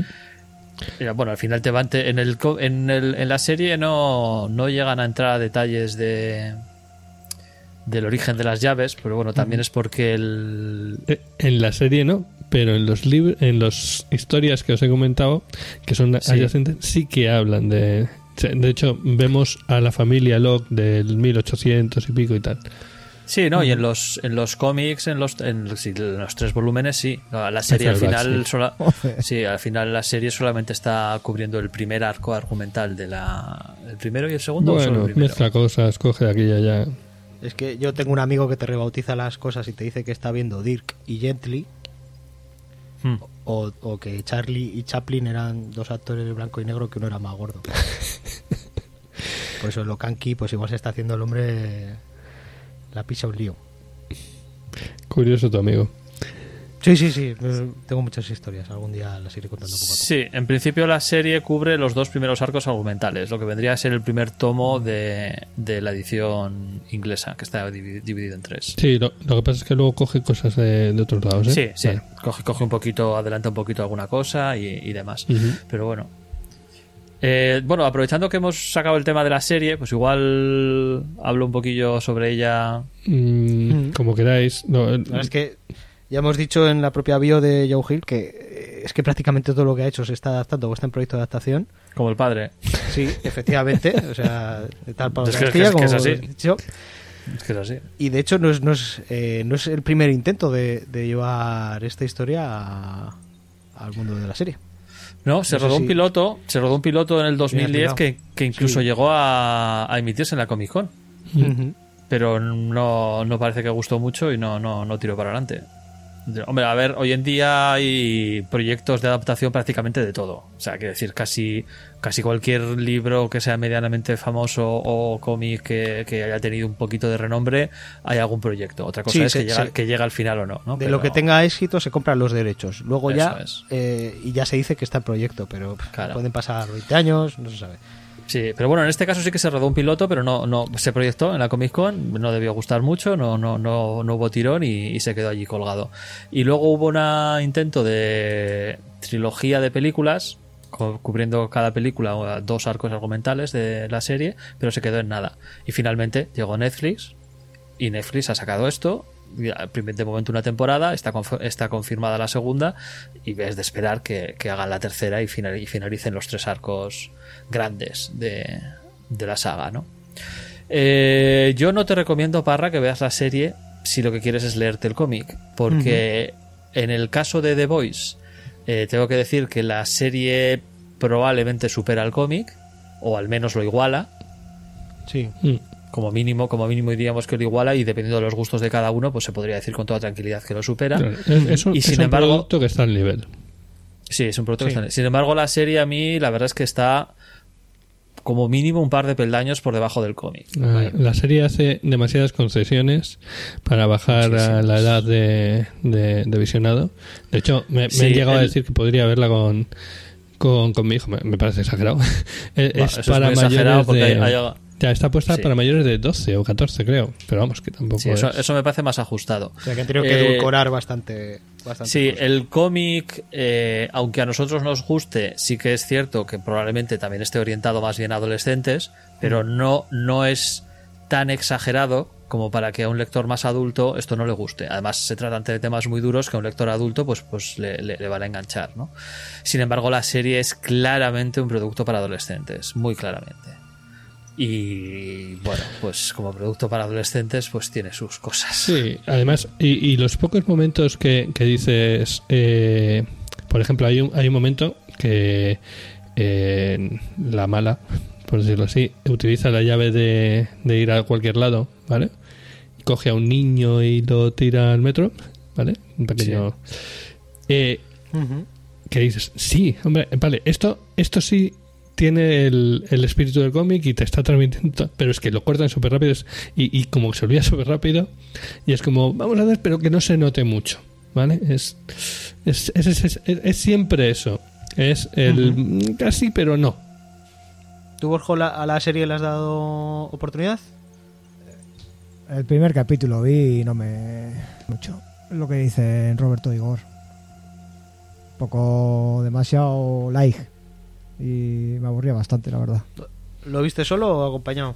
Bueno, al final te van te- en el en, el- en la serie no no llegan a entrar a detalles de del origen de las llaves, pero bueno, también es porque el Eh, En la serie no, pero en los libros, en las historias que os he comentado, que son Sí. adyacentes, sí que hablan de. De hecho, vemos a la familia Locke del 1800 y pico y tal. Sí, no, y en los en los cómics, en los en, los tres volúmenes sí. No, La serie al final sí. sola- <laughs> sí, al final la serie solamente está cubriendo el primer arco argumental de la el primero y el segundo o solo Bueno, el primero. mezcla cosas, coge de aquí y allá. Es que yo tengo un amigo que te rebautiza las cosas y te dice que está viendo Dirk y Gently, Hmm. o, o que Charlie y Chaplin eran dos actores de blanco y negro que uno era más gordo. <laughs> Por eso Lock and Key, pues igual se está haciendo el hombre la pisa un lío. Curioso tu amigo. Sí, sí, sí, eh, tengo muchas historias, algún día las iré contando poco a poco. Sí, en principio la serie cubre los dos primeros arcos argumentales, lo que vendría a ser el primer tomo de, de la edición inglesa, que está divi- dividido en tres. Sí, lo, lo que pasa es que luego coge cosas de, de otros lados, ¿eh? Sí, sí. Vale. Coge, coge un poquito, adelanta un poquito alguna cosa y, y demás. Pero bueno. Eh, bueno, aprovechando que hemos sacado el tema de la serie, pues igual hablo un poquillo sobre ella. Mm, Como queráis. No, La verdad es que ya hemos dicho en la propia bio de Joe Hill que eh, es que prácticamente todo lo que ha hecho se está adaptando o está en proyecto de adaptación. Como el padre. Sí, efectivamente. o sea, de tal para Es que- Castilla, es que es como así. dicho. Es que es así. Y de hecho no es, no es, eh, no es el primer intento de, de llevar esta historia a- al mundo de la serie. No, se No rodó un si- piloto, se rodó un piloto en el 2010 mirado. que, que incluso Sí. llegó a, a emitirse en la Comic Con. Pero no, no parece que gustó mucho y no, no, no tiró para adelante. Hombre, a ver, hoy en día hay proyectos de adaptación prácticamente de todo. O sea, quiero decir, casi, casi cualquier libro que sea medianamente famoso o cómic que, que haya tenido un poquito de renombre, hay algún proyecto. Otra cosa Sí, es que, llega, se- que llega al final o no. ¿no? De Pero- lo que tenga éxito se compran los derechos. Luego Eso ya, eh, y ya se dice que está en proyecto, pero Claro. pueden pasar 20 años, no se sabe. Sí, pero bueno, en este caso sí que se rodó un piloto, pero no, no se proyectó en la Comic Con, no debió gustar mucho, no, no, no, no hubo tirón y, y se quedó allí colgado. Y luego hubo un intento de trilogía de películas, cubriendo cada película dos arcos argumentales de la serie, pero se quedó en nada. Y finalmente llegó Netflix y Netflix ha sacado esto. De momento una temporada, está, está confirmada la segunda y es de esperar que, que hagan la tercera y, final- y finalicen los tres arcos grandes de, de la saga, ¿no? Eh, yo no te recomiendo, Parra, que veas la serie si lo que quieres es leerte el cómic, porque en el caso de The Voice, eh, tengo que decir que la serie probablemente supera al cómic, o al menos lo iguala, Sí. Mm. Como mínimo, como mínimo diríamos que lo iguala, y dependiendo de los gustos de cada uno, pues se podría decir con toda tranquilidad que lo supera. Es, es un, Y es sin un embargo- producto que está al nivel. Sí, es un producto que Sí. está- Sin embargo, la serie a mí, la verdad es que está como mínimo un par de peldaños por debajo del cómic. Ah, La serie hace demasiadas concesiones para bajar a la edad de, de- de visionado. De hecho, me, me Sí, han llegado a decir que podría verla con, con, con mi hijo. Me, me parece exagerado. <laughs> es Bueno, eso es para exagerado mayores porque de... hay- hay- Ya está puesta Sí. para mayores de 12 o 14, creo. Pero vamos, que tampoco Sí, eso, es- eso me parece más ajustado. O sea que han tenido que Eh, edulcorar bastante. bastante Sí, cosas. el cómic, eh, aunque a nosotros nos guste, sí que es cierto que probablemente también esté orientado más bien a adolescentes, pero no, no es tan exagerado como para que a un lector más adulto esto no le guste. Además, se tratan de temas muy duros que a un lector adulto pues, pues le, le- le van a enganchar. ¿no? Sin embargo, la serie es claramente un producto para adolescentes, muy claramente. Y bueno, pues como producto para adolescentes, pues tiene sus cosas. Sí, además, y, y los pocos momentos que, que dices, eh, por ejemplo, hay un, hay un momento que eh, la mala, por decirlo así, utiliza la llave de, de ir a cualquier lado, ¿vale? Coge a un niño y lo tira al metro, ¿vale? Un pequeño... Eh, que dices, sí, hombre, vale, esto, esto sí tiene el, el espíritu del cómic y te está transmitiendo, pero es que lo cortan súper rápido y, y como que se olvida <laughs> súper rápido y es como, vamos a ver, pero que no se note mucho, ¿vale? Es, es, es, es- es- es siempre eso, es el mm, casi, pero no. ¿Tú, Borjo, la- a la serie le has dado oportunidad? El primer capítulo vi y no me... mucho. Es lo que dice Roberto Igor. Poco demasiado like. Y me aburría bastante, la verdad. ¿Lo viste solo o acompañado?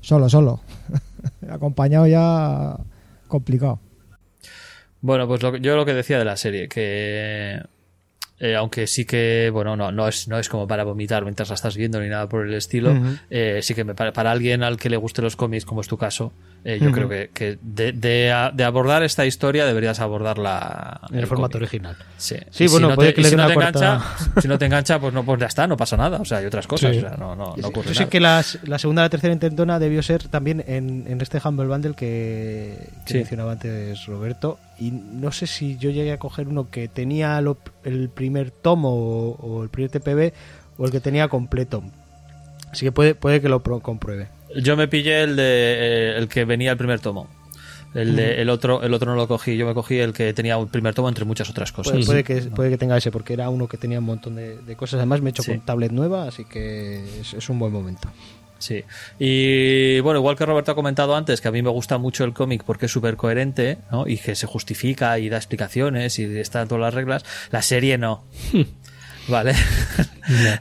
Solo, solo. <laughs> Acompañado ya complicado. Bueno, pues lo yo lo que decía de la serie, que eh, aunque sí que, bueno, no, no, es, no es como para vomitar mientras la estás viendo ni nada por el estilo, eh, sí que me, para, para alguien al que le gusten los cómics, como es tu caso, eh, yo creo que, que de, de a- de abordar esta historia deberías abordarla En el formato original. Sí, Sí, bueno, si no te, que y le si dé no te engancha, <laughs> si no te engancha, pues no, pues ya está, no pasa nada. O sea, hay otras cosas, Sí. o sea, no, no, no ocurre Yo sé que las- la segunda la tercera intentona debió ser también en, en este Humble Bundle que, que Sí. mencionaba antes Roberto. Y no sé si yo llegué a coger uno que tenía lo- el primer tomo o, o el primer TPB o el que tenía completo. Así que puede, puede que lo pro- compruebe. Yo me pillé el de eh, el que venía el primer tomo. El, de, el otro el otro no lo cogí, yo me cogí el que tenía un primer tomo entre muchas otras cosas. Puede, puede que, puede que tenga ese, porque era uno que tenía un montón de, de cosas. Además, me he hecho Sí. con tablet nueva, así que es, es un buen momento. Sí. Y bueno, igual que Roberto ha comentado antes, que a mí me gusta mucho el cómic porque es súper coherente, ¿no? Y que se justifica y da explicaciones y está en todas las reglas. La serie no. <laughs> Vale.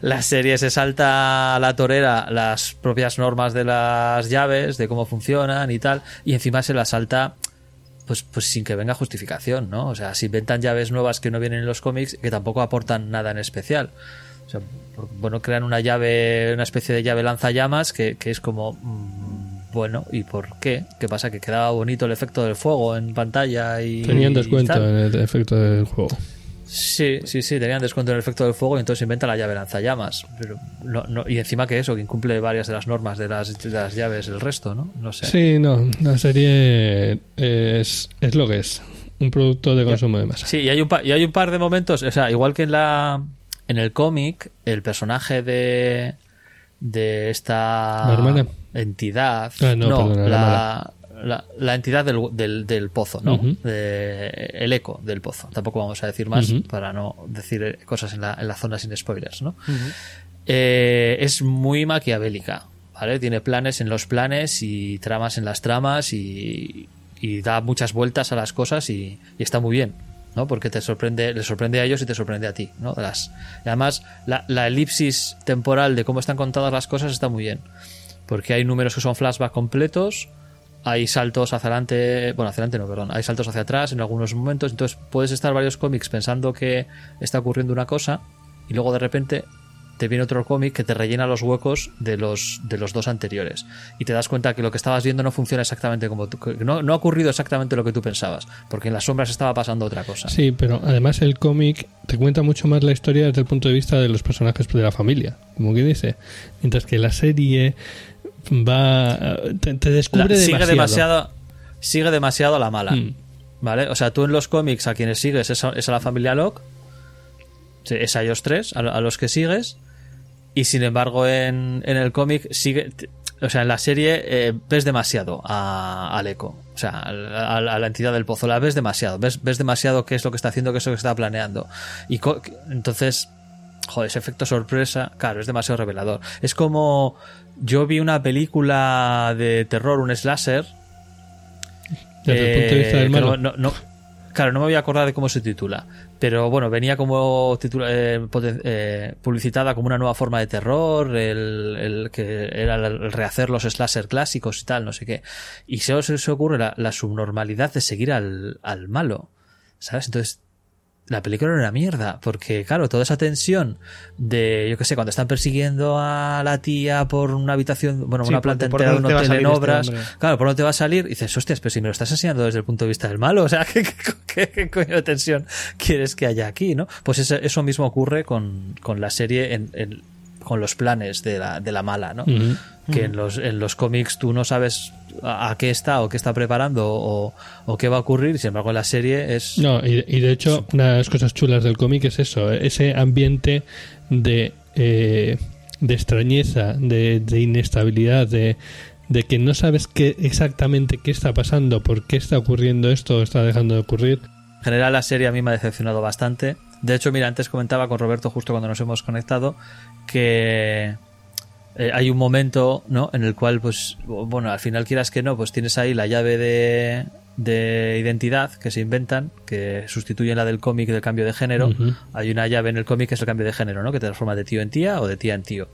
La serie se salta a la torera las propias normas de las llaves, de cómo funcionan y tal, y encima se las salta pues, pues sin que venga justificación, ¿no? O sea, se inventan llaves nuevas que no vienen en los cómics que tampoco aportan nada en especial. O sea, bueno, crean una llave, una especie de llave lanzallamas que, que es como, mm, bueno, ¿y por qué? ¿Qué pasa? Que quedaba bonito el efecto del fuego en pantalla y... Tenían descuento en el efecto del juego. Sí, sí, sí, tenían descuento en el efecto del fuego y entonces inventa la llave lanzallamas. Pero no, no, y encima que eso, que incumple varias de las normas de las, de las llaves el resto, ¿no? No sé. Sí, no, la serie es, es lo que es. Un producto de consumo de masa. Sí, y hay un, y hay un par de momentos, o sea, igual que en la en el cómic, el personaje de de esta ¿La hermana? entidad, Ah, no, perdona, la la, la, la entidad del, del, del pozo, ¿no? De- el eco del pozo. Tampoco vamos a decir más para no decir cosas en la, en la zona sin spoilers, ¿no? Eh, es muy maquiavélica, ¿vale? Tiene planes en los planes y tramas en las tramas y, y da muchas vueltas a las cosas y, y está muy bien, ¿no? Porque te sorprende, le sorprende a ellos y te sorprende a ti, ¿no? Además, la, la elipsis temporal de cómo están contadas las cosas está muy bien, porque hay números que son flashback completos, hay saltos hacia adelante, bueno, hacia adelante no, perdón, hay saltos hacia atrás en algunos momentos, entonces puedes estar varios cómics pensando que está ocurriendo una cosa y luego de repente te viene otro cómic que te rellena los huecos de los, de los dos anteriores y te das cuenta que lo que estabas viendo no funciona exactamente como tú, no, no ha ocurrido exactamente lo que tú pensabas, porque en las sombras estaba pasando otra cosa. Sí, pero además el cómic te cuenta mucho más la historia desde el punto de vista de los personajes de la familia, como que dice. Mientras que la serie va te, te La- descubre sigue demasiado. sigue demasiado a la mala. Mm. ¿Vale? O sea, tú en los cómics a quienes sigues es a, es a la familia Locke, es a ellos tres, a, a los que sigues, Y sin embargo, en, en el cómic sigue. O sea, en la serie eh, ves demasiado a, al eco. O sea, a, la entidad del pozo. La ves demasiado. Ves, ves demasiado qué es lo que está haciendo, qué es lo que está planeando. Y co- entonces, joder, ese efecto sorpresa, claro, es demasiado revelador. Es como. Yo vi una película de terror, un slasher, Desde el punto de vista eh, del que malo. no- no- claro, no me voy a acordar de cómo se titula. Pero bueno, venía como titula- eh, eh, publicitada como una nueva forma de terror, el, el que era el rehacer los slasher clásicos y tal, no sé qué. Y se os se ocurre la, la subnormalidad de seguir al, al malo. ¿Sabes? Entonces, la película era una mierda, porque claro, toda esa tensión de, yo qué sé, cuando están persiguiendo a la tía por una habitación, bueno, Sí, una planta entera de un hotel en este obras, claro, ¿por dónde te va a salir? Y dices, hostias, pero si me lo estás enseñando desde el punto de vista del malo, o sea, <laughs> ¿qué, qué- qué- qué coño de tensión quieres que haya aquí, no? Pues eso, eso mismo ocurre con, con la serie, en, en- con los planes de la, de la mala, ¿no? Que en los, en los cómics tú no sabes a, a qué está o qué está preparando o, o qué va a ocurrir, y sin embargo en la serie es... No, y, y de hecho, una de las cosas chulas del cómic es eso, ese ambiente de, eh, de extrañeza, de, de inestabilidad, de, de que no sabes qué exactamente qué está pasando, por qué está ocurriendo esto o está dejando de ocurrir. En general la serie a mí me ha decepcionado bastante. De hecho, mira, antes comentaba con Roberto justo cuando nos hemos conectado que eh, hay un momento, ¿no? En el cual, pues, bueno, al final quieras que no, pues tienes ahí la llave de, de identidad que se inventan, que sustituyen la del cómic del cambio de género. Hay una llave en el cómic que es el cambio de género, ¿no? Que te transforma de tío en tía o de tía en tío.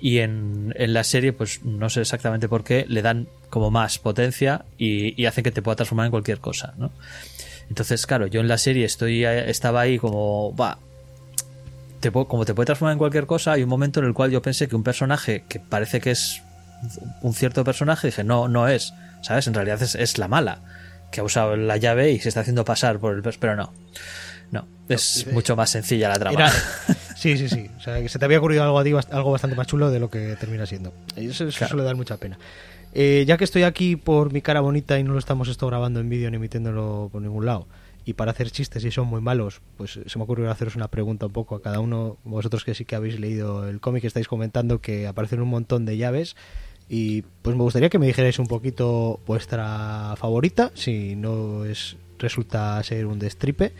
Y en, en la serie, pues no sé exactamente por qué, le dan como más potencia y, y hacen que te pueda transformar en cualquier cosa, ¿no? Entonces, claro, yo en la serie estoy estaba ahí como, va, te, como te puede transformar en cualquier cosa, hay un momento en el cual yo pensé que un personaje que parece que es un cierto personaje, dije, no, no es, ¿sabes? En realidad es, es la mala, que ha usado la llave y se está haciendo pasar por el... Pero no, no, es mucho más sencilla la trama. Era- <laughs> Sí, sí, sí. O sea, que se te había ocurrido algo a ti, algo bastante más chulo de lo que termina siendo. Eso, eso Claro. suele dar mucha pena. Eh, ya que estoy aquí por mi cara bonita y no lo estamos esto grabando en vídeo ni emitiéndolo por ningún lado, y para hacer chistes y son muy malos, pues se me ocurrió haceros una pregunta un poco a cada uno, vosotros que sí que habéis leído el cómic, estáis comentando que aparecen un montón de llaves y pues me gustaría que me dijerais un poquito vuestra favorita, si no es resulta ser un destripe,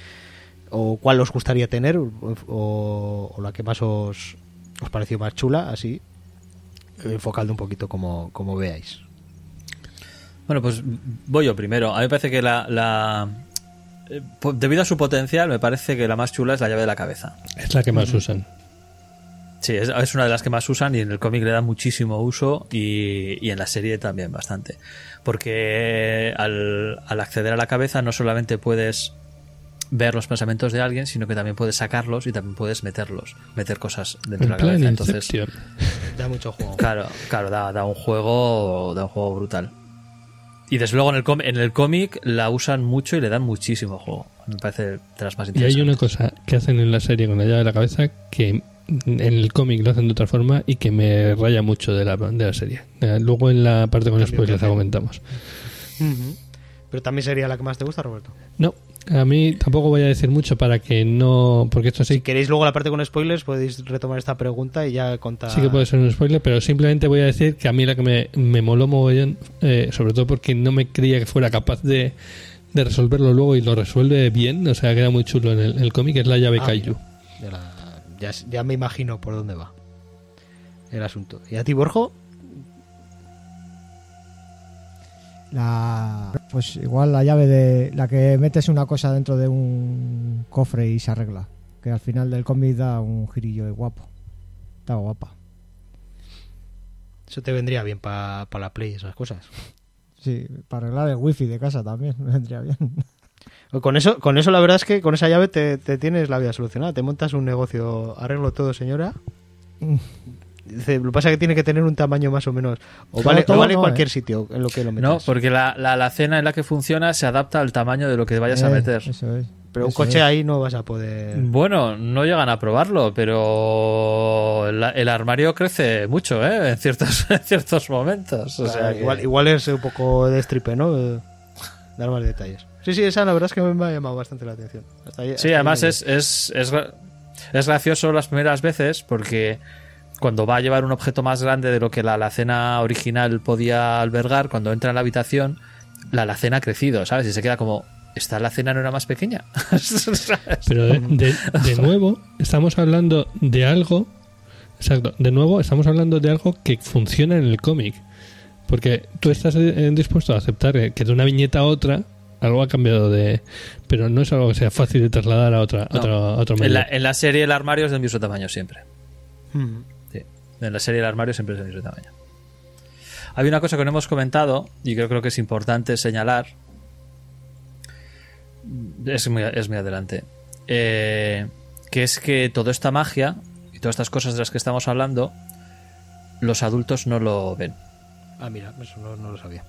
o cuál os gustaría tener, o, la que más os, os pareció más chula, así, enfocando un poquito como, como veáis. Bueno, pues voy yo primero. A mí me parece que la... la- Debido a su potencial, me parece que la más chula es la llave de la cabeza. Es la que más usan. Sí, es, es una de las que más usan y en el cómic le dan muchísimo uso y, y en la serie también bastante. Porque al, al acceder a la cabeza no solamente puedes ver los pensamientos de alguien, sino que también puedes sacarlos y también puedes meterlos, meter cosas dentro En de la plan cabeza. Entonces, Inception. Da mucho juego. claro, claro, da, da un juego, da un juego brutal. Y desde luego en el, com- en el cómic la usan mucho y le dan muchísimo juego. Me parece de las más Y interesantes. hay una cosa que hacen en la serie con la llave de la cabeza que en el cómic lo hacen de otra forma y que me raya mucho de la, de la serie. Eh, Luego en la parte con Cambio spoilers la comentamos. Pero también sería la que más te gusta, Roberto. No, a mí tampoco voy a decir mucho para que no... Porque esto sí, Si queréis luego la parte con spoilers, podéis retomar esta pregunta y ya contar. sí que puede ser un spoiler, pero simplemente voy a decir que a mí la que me, me moló mogollón, eh, sobre todo porque no me creía que fuera capaz de, de resolverlo luego y lo resuelve bien, o sea, queda muy chulo en el, cómic, es la llave Ah, Kaiju. Ya, ya me imagino por dónde va el asunto. ¿Y a ti, Borjo? La, pues igual la llave de la que metes una cosa dentro de un cofre y se arregla. Que al final del cómic da un girillo de guapo. Está guapa. Eso te vendría bien para la Play, esas cosas. Sí, para arreglar el wifi de casa también <laughs> me vendría bien. Con eso, con eso la verdad es que con esa llave te, te tienes la vida solucionada. Te montas un negocio, arreglo todo, señora. <laughs> Dice, lo que pasa es que tiene que tener un tamaño más o menos. O Todo, vale, o todo vale no, cualquier eh. sitio en lo que lo metas. No, porque la, la alacena en la que funciona se adapta al tamaño de lo que vayas a Eh, meter. Eso es. Pero un Eso coche es. ahí no vas a poder. Bueno, no llegan a probarlo, pero el, el armario crece mucho, ¿eh? En ciertos, <laughs> en ciertos momentos. O sea, que- igual, igual es un poco de stripe, ¿no? Dar más detalles. Sí, sí, esa la verdad es que me ha llamado bastante la atención. Hasta ahí- hasta Sí, además es, es, es, es gracioso las primeras veces porque cuando va a llevar un objeto más grande de lo que la alacena original podía albergar, cuando entra en la habitación, la alacena ha crecido, ¿sabes? Y se queda como, ¿esta alacena no era más pequeña? <laughs> Pero de, de- de <laughs> nuevo, estamos hablando de algo. Exacto, de nuevo, estamos hablando de algo que funciona en el cómic. Porque tú estás eh, dispuesto a aceptar que de una viñeta a otra algo ha cambiado de. Pero no es algo que sea fácil de trasladar a, otra, a No. otro, a otro en, medio. la, en la serie el armario es del mismo tamaño siempre. Mm. En la serie el armario siempre es del mismo tamaño. Hay una cosa que no hemos comentado y creo que es importante señalar. Es muy, es muy adelante. Eh, que es que toda esta magia y todas estas cosas de las que estamos hablando, los adultos no lo ven. Ah, mira, eso no, no lo sabía.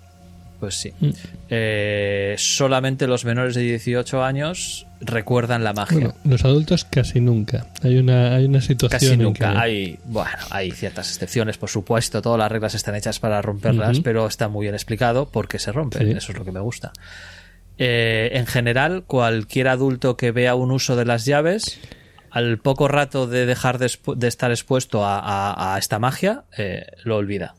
Pues sí. Mm. Eh, solamente los menores de 18 años recuerdan la magia. Bueno, los adultos casi nunca. Hay una, hay una situación. Casi en nunca. que- Hay, bueno, hay ciertas excepciones, por supuesto. Todas las reglas están hechas para romperlas, pero está muy bien explicado por qué se rompen. Sí. Eso es lo que me gusta. Eh, en general, cualquier adulto que vea un uso de las llaves, al poco rato de dejar de, estar expuesto a, a- a esta magia, eh, lo olvida.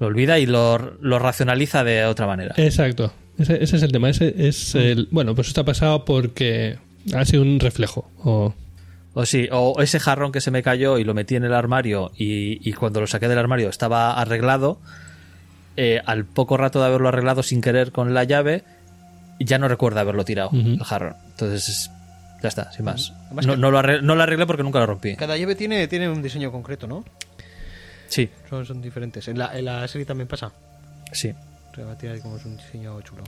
Lo olvida y lo, lo racionaliza de otra manera. Exacto. Ese, ese es el tema. Ese es el, bueno, pues está pasado porque ha sido un reflejo. O, O sí, o ese jarrón que se me cayó y lo metí en el armario y, y cuando lo saqué del armario estaba arreglado, eh, al poco rato de haberlo arreglado sin querer con la llave, ya no recuerda haberlo tirado, el jarrón. Entonces, es- ya está, sin más. No, no lo arreglé, no lo arreglé porque nunca lo rompí. Cada llave tiene, tiene un diseño concreto, ¿no? Sí, Son, son diferentes. En la, en la serie también pasa. sí. Tiene como un diseño chulo.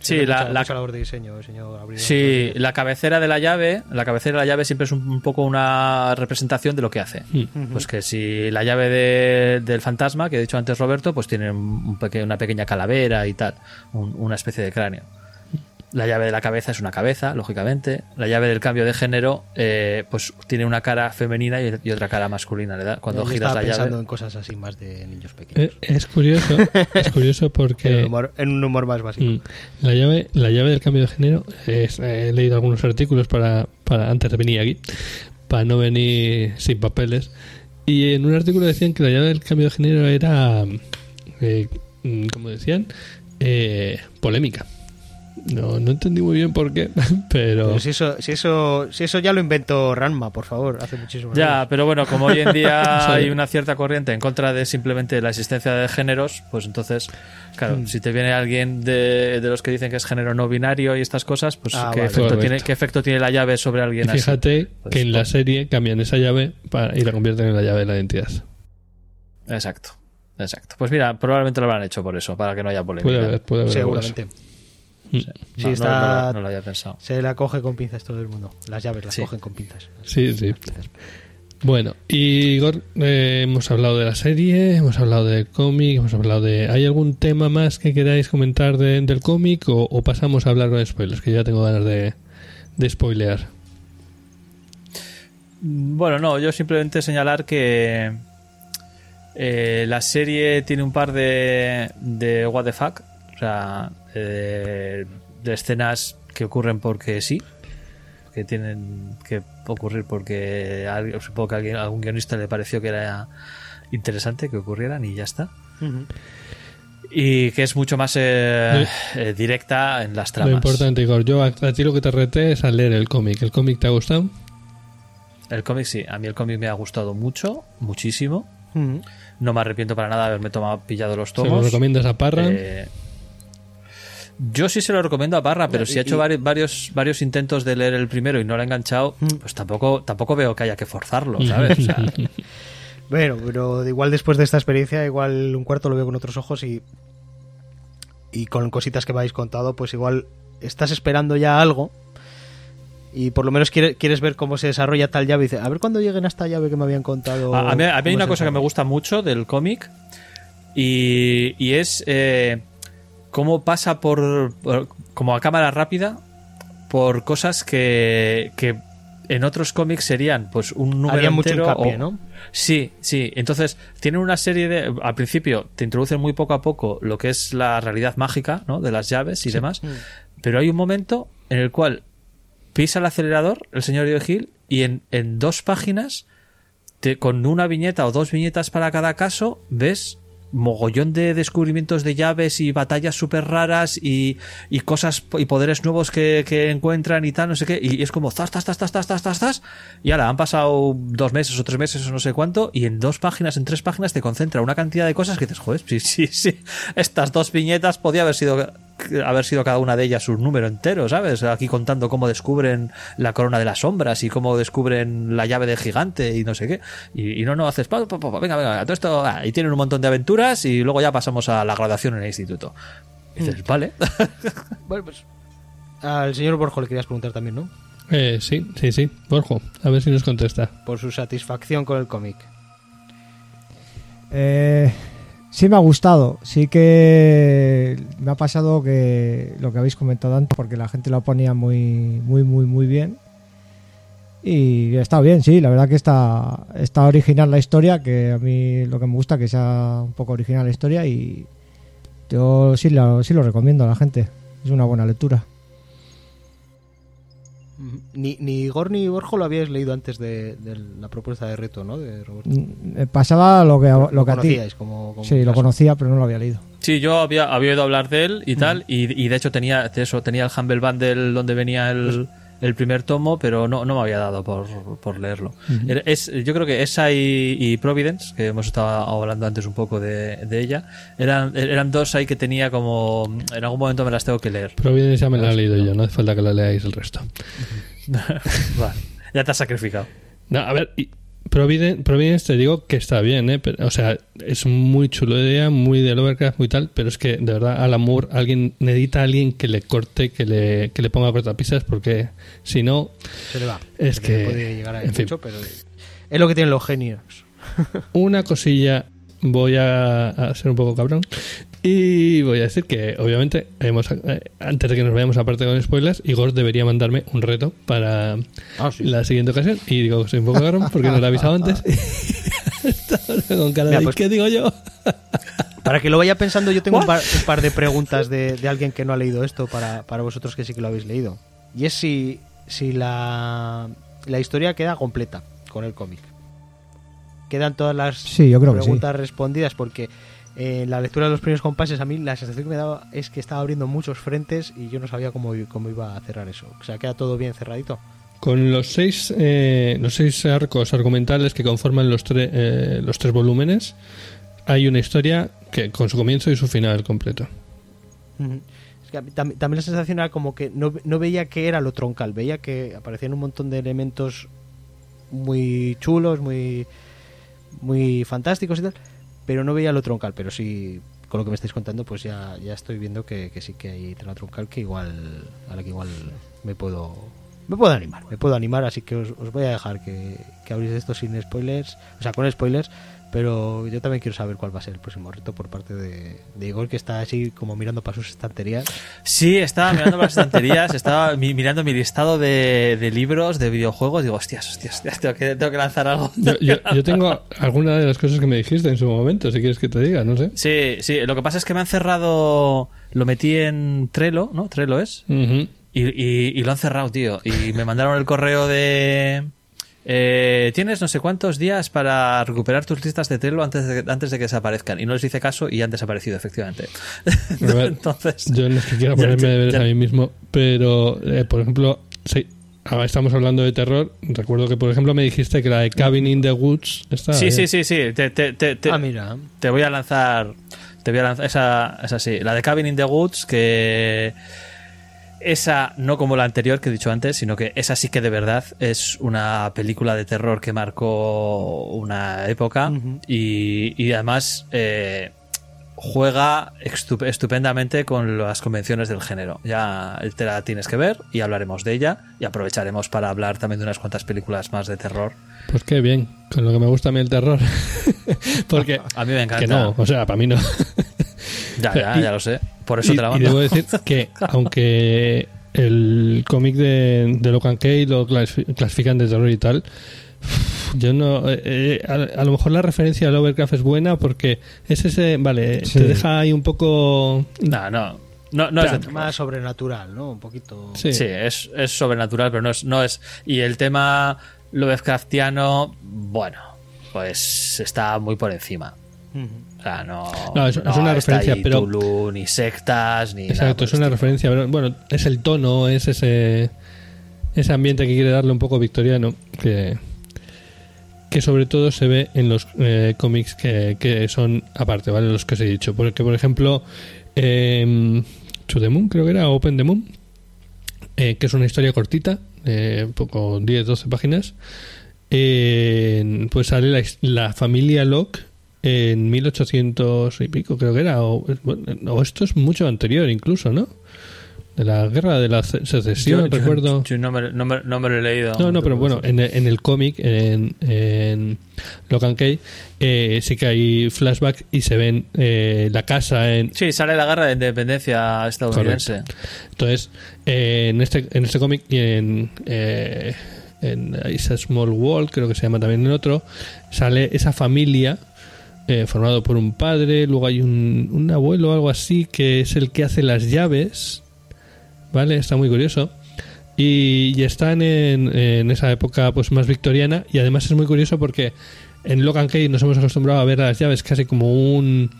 Sí, la- mucha- la- mucha labor de diseño, diseño abridor. Sí, la cabecera de la llave, la cabecera de la llave siempre es un, un poco una representación de lo que hace. Mm. Pues que si la llave de- del fantasma, que he dicho antes Roberto, pues tiene un un peque- una pequeña calavera y tal, un- una especie de cráneo. La llave de la cabeza es una cabeza, lógicamente. La llave del cambio de género, eh, pues tiene una cara femenina y, y otra cara masculina. ¿verdad? Cuando Yo giras la pensando llave. en cosas así más de niños pequeños. Eh, es curioso. es curioso <laughs> porque. humor, en un humor más básico. Mm. La llave, la llave del cambio de género, es- he leído algunos artículos para, para antes de venir aquí, para no venir sin papeles. Y en un artículo decían que la llave del cambio de género era, eh, mm, como decían, eh, polémica. No, no entendí muy bien por qué, <laughs> pero... Pero si eso, si eso, si eso ya lo inventó Ranma, por favor, hace muchísimo Ya, pero bueno, como hoy en día <laughs> hay una cierta corriente en contra de simplemente la existencia de géneros, pues entonces, claro, Mm. si te viene alguien de, de los que dicen que es género no binario y estas cosas, pues Ah, ¿qué, vale. efecto tiene, ¿qué efecto tiene la llave sobre Y alguien así? fíjate Pues, que en la pues, serie cambian esa llave para, y la convierten en la llave de la identidad. Exacto, exacto. Pues mira, probablemente lo habrán hecho por eso, para que no haya polémica. Puede haber, puede haber. eso. Mm. No, Sí, no- está- no lo- no lo había pensado. Se la coge con pinzas todo el mundo. Las llaves las Sí. cogen con pinzas. Sí, sí. Bueno, y Igor, eh, hemos hablado de la serie, hemos hablado del cómic, hemos hablado de... ¿Hay algún tema más que queráis comentar de- del cómic o, o pasamos a hablar con spoilers? Que ya tengo ganas de, de spoilear. Bueno, no, yo simplemente señalar que eh, la serie tiene un par de, de what the fuck, o sea, eh, de escenas que ocurren porque sí, que tienen que ocurrir porque alguien- supongo que a alguien, algún guionista le pareció que era interesante que ocurrieran y ya está. Y que es mucho más eh, eh, directa en las tramas. Lo importante, Igor, yo a, a ti lo que te reté es a leer el cómic. ¿El cómic te ha gustado? El cómic sí, a mí el cómic me ha gustado mucho, muchísimo. No me arrepiento para nada de haberme tomado, pillado los ¿Se lo tomos. recomiendas a Parra? Eh, yo sí se lo recomiendo a Parra, pero Y- si ha hecho y- vari- varios, varios intentos de leer el primero y no lo ha enganchado, pues tampoco, tampoco veo que haya que forzarlo, ¿sabes? O sea, <laughs> Bueno, pero igual después de esta experiencia, igual un cuarto lo veo con otros ojos y. Y con cositas que me habéis contado, pues igual estás esperando ya algo. Y por lo menos quiere- quieres ver cómo se desarrolla tal llave. Y dices, a ver cuándo lleguen a esta llave que me habían contado. a, a mí, a mí hay una cosa que me gusta mucho del cómic y, y es eh, cómo pasa por, por- como a cámara rápida por cosas que, que en otros cómics serían pues un número Haría mucho entero hincapié, o- ¿no? Sí, sí. Entonces, tienen una serie de. Al principio te introducen muy poco a poco lo que es la realidad mágica, ¿no? De las llaves y demás. Pero hay un momento en el cual pisa el acelerador, el señor Hill, y en, en dos páginas te- con una viñeta o dos viñetas para cada caso, ves mogollón de descubrimientos de llaves y batallas súper raras y, y, cosas y poderes nuevos que, que, encuentran y tal, no sé qué. Y es como zas, zas, zas, zas, zas, zas, zas. Y ahora han pasado dos meses o tres meses o no sé cuánto y en dos páginas, en tres páginas te concentra una cantidad de cosas que dices, joder, sí, sí, sí. <laughs> Estas dos viñetas podía haber sido haber sido cada una de ellas un número entero, ¿sabes? Aquí contando cómo descubren la corona de las sombras y cómo descubren la llave del gigante y no sé qué. Y, y no, no, haces, pa, pa, pa, pa, venga, venga, todo esto, ah, y tienen un montón de aventuras y luego ya pasamos a la graduación en el instituto. Y dices, vale. <laughs> Bueno, pues al señor Borjo le querías preguntar también, ¿no? Eh, sí, sí, sí. Borjo, a ver si nos contesta. Por su satisfacción con el cómic. Eh, sí me ha gustado. Sí que me ha pasado que lo que habéis comentado antes, porque la gente lo ponía muy, muy, muy, muy bien. Y está bien, sí, la verdad que está, está original la historia, que a mí lo que me gusta que sea un poco original la historia y yo sí lo, sí lo recomiendo a la gente. Es una buena lectura. Ni, ni Igor ni Borjo lo habíais leído antes de, de la propuesta de reto, ¿no? De Roberto. Mm, eh, Pasaba lo que, lo que a ti. conocíais como, como Sí, lo conocía, pero no lo había leído. Sí, yo había, había oído hablar de él y tal, y, y de hecho tenía de eso, tenía el Humble Bundle donde venía el, el primer tomo, pero no, no me había dado por, por leerlo. Es, yo creo que esa y, y Providence, que hemos estado hablando antes un poco de, de ella, eran, eran dos ahí que tenía como... En algún momento me las tengo que leer. Providence ya me la he leído yo, no hace falta que la leáis el resto. <laughs> Vale, ya te has sacrificado. No, a ver, y Providence, Providence te digo que está bien, ¿eh? Pero, o sea, es muy chulo de idea, muy de Lovecraft, muy tal, pero es que de verdad Alan Moore alguien, necesita a alguien que le corte, que le, que le ponga cortapisas, porque si no, Se le va. Es que- puede llegar a en fin. mucho, pero es lo que tienen los genios. una cosilla voy a, a ser un poco cabrón y voy a decir que obviamente hemos, eh, antes de que nos vayamos aparte con spoilers Igor debería mandarme un reto para Ah, sí. la siguiente ocasión y digo que soy un poco cabrón porque no lo he avisado <laughs> antes Está ahora <laughs> con cara Mira, de pues- ¿qué digo yo? <laughs> Para que lo vaya pensando, yo tengo un par, un par de preguntas de, de alguien que no ha leído esto para, para vosotros que sí que lo habéis leído. Y es si, si la, la historia queda completa con el cómic. Quedan todas las Sí, yo creo que sí. preguntas respondidas porque eh, la lectura de los primeros compases a mí la sensación que me daba es que estaba abriendo muchos frentes y yo no sabía cómo, cómo iba a cerrar eso. O sea, queda todo bien cerradito. Con los seis, eh, los seis arcos argumentales que conforman los, tre- eh, los tres volúmenes, hay una historia que con su comienzo y su final completo. Es que a mí tam- también la sensación era como que no, no veía que era lo troncal, veía que aparecían un montón de elementos muy chulos, muy, muy fantásticos y tal, pero no veía lo troncal, pero sí, con lo que me estáis contando, pues ya, ya estoy viendo que, que sí que hay tela troncal que igual, a la que igual me puedo... Me puedo animar, me puedo animar, así que os, os voy a dejar que, que abréis esto sin spoilers, o sea, con spoilers, pero yo también quiero saber cuál va a ser el próximo reto por parte de, de Igor, que está así como mirando para sus estanterías. Sí, estaba mirando las estanterías, <laughs> estaba mi- mirando mi listado de, de libros, de videojuegos, digo, hostias, hostias, hostias, tengo que, tengo que lanzar algo. Yo, yo, yo tengo alguna de las cosas que me dijiste en su momento, si quieres que te diga, no sé. Sí, sí, lo que pasa es que me han cerrado, lo metí en Trello, ¿no? Trello es. Y- y lo han cerrado, tío. Y me mandaron el correo de... eh, tienes no sé cuántos días para recuperar tus listas de Trello antes de, antes de que desaparezcan. Y no les hice caso y han desaparecido, efectivamente. <laughs> Ver, Entonces... Yo no es que quiera <laughs> ponerme ya, deberes ya. a mí mismo, pero, eh, por ejemplo, sí, ahora estamos hablando de terror. Recuerdo que, por ejemplo, me dijiste que la de Cabin in the Woods está. Sí, sí, sí, sí. Te, te- te- te- Ah, mira. te voy a lanzar. Te voy a lanzar. Esa, esa sí. La de Cabin in the Woods, que. Esa, no como la anterior que he dicho antes, sino que esa sí que de verdad es una película de terror que marcó una época y, y además eh, juega estup- estupendamente con las convenciones del género. Ya te la tienes que ver y hablaremos de ella y aprovecharemos para hablar también de unas cuantas películas más de terror. Pues qué bien, con lo que me gusta a mí el terror. <laughs> Porque. A mí me encanta. Que no, o sea, para mí no. Ya, ya, ya lo sé. Por eso y, te la y mando. debo decir que, aunque el cómic de, de Locan Kay lo clasi- clasifican de terror y tal, yo no. eh, eh, a, a lo mejor la referencia a Lovecraft es buena porque es ese. Vale, Sí. te deja ahí un poco. No, no. No, no Claro. Más sobrenatural, ¿no? Un poquito. Sí. Sí, es, es sobrenatural, pero no es, no es. Y el tema Lovecraftiano, bueno. pues está muy por encima. O sea, no, No, es- es una referencia, ahí pero- Tulu, ni sectas, ni nada Exacto, por es una estilo. referencia. pero, Bueno, es el tono, es ese, ese ambiente que quiere darle un poco victoriano, que, que sobre todo se ve en los eh, cómics que, que son aparte, ¿vale? Los que os he dicho. Porque, por ejemplo, eh, To the Moon, creo que era, Open the Moon, eh, que es una historia cortita, eh, poco 10-12 páginas, eh, pues sale la, la familia Locke en 1800 y pico, creo que era, o, esto es mucho anterior incluso, ¿no? De la guerra de la ce- secesión, Yo- recuerdo. <laughs> yo no, me, no me- no me lo he leído. No, no, pero bueno, en, el- en el cómic, en, en Locan Key, eh, sí que hay flashback y se ven eh, la casa en, Sí, sale la guerra de independencia estadounidense. Entonces, eh, en este, en este cómic y en, eh, en It's a Small World, creo que se llama también en otro, sale esa familia eh, formado por un padre, luego hay un, abuelo o algo así que es el que hace las llaves, ¿vale? Está muy curioso. Y, y están en, esa época pues más victoriana y además es muy curioso porque en Logan Key nos hemos acostumbrado a ver a las llaves casi como un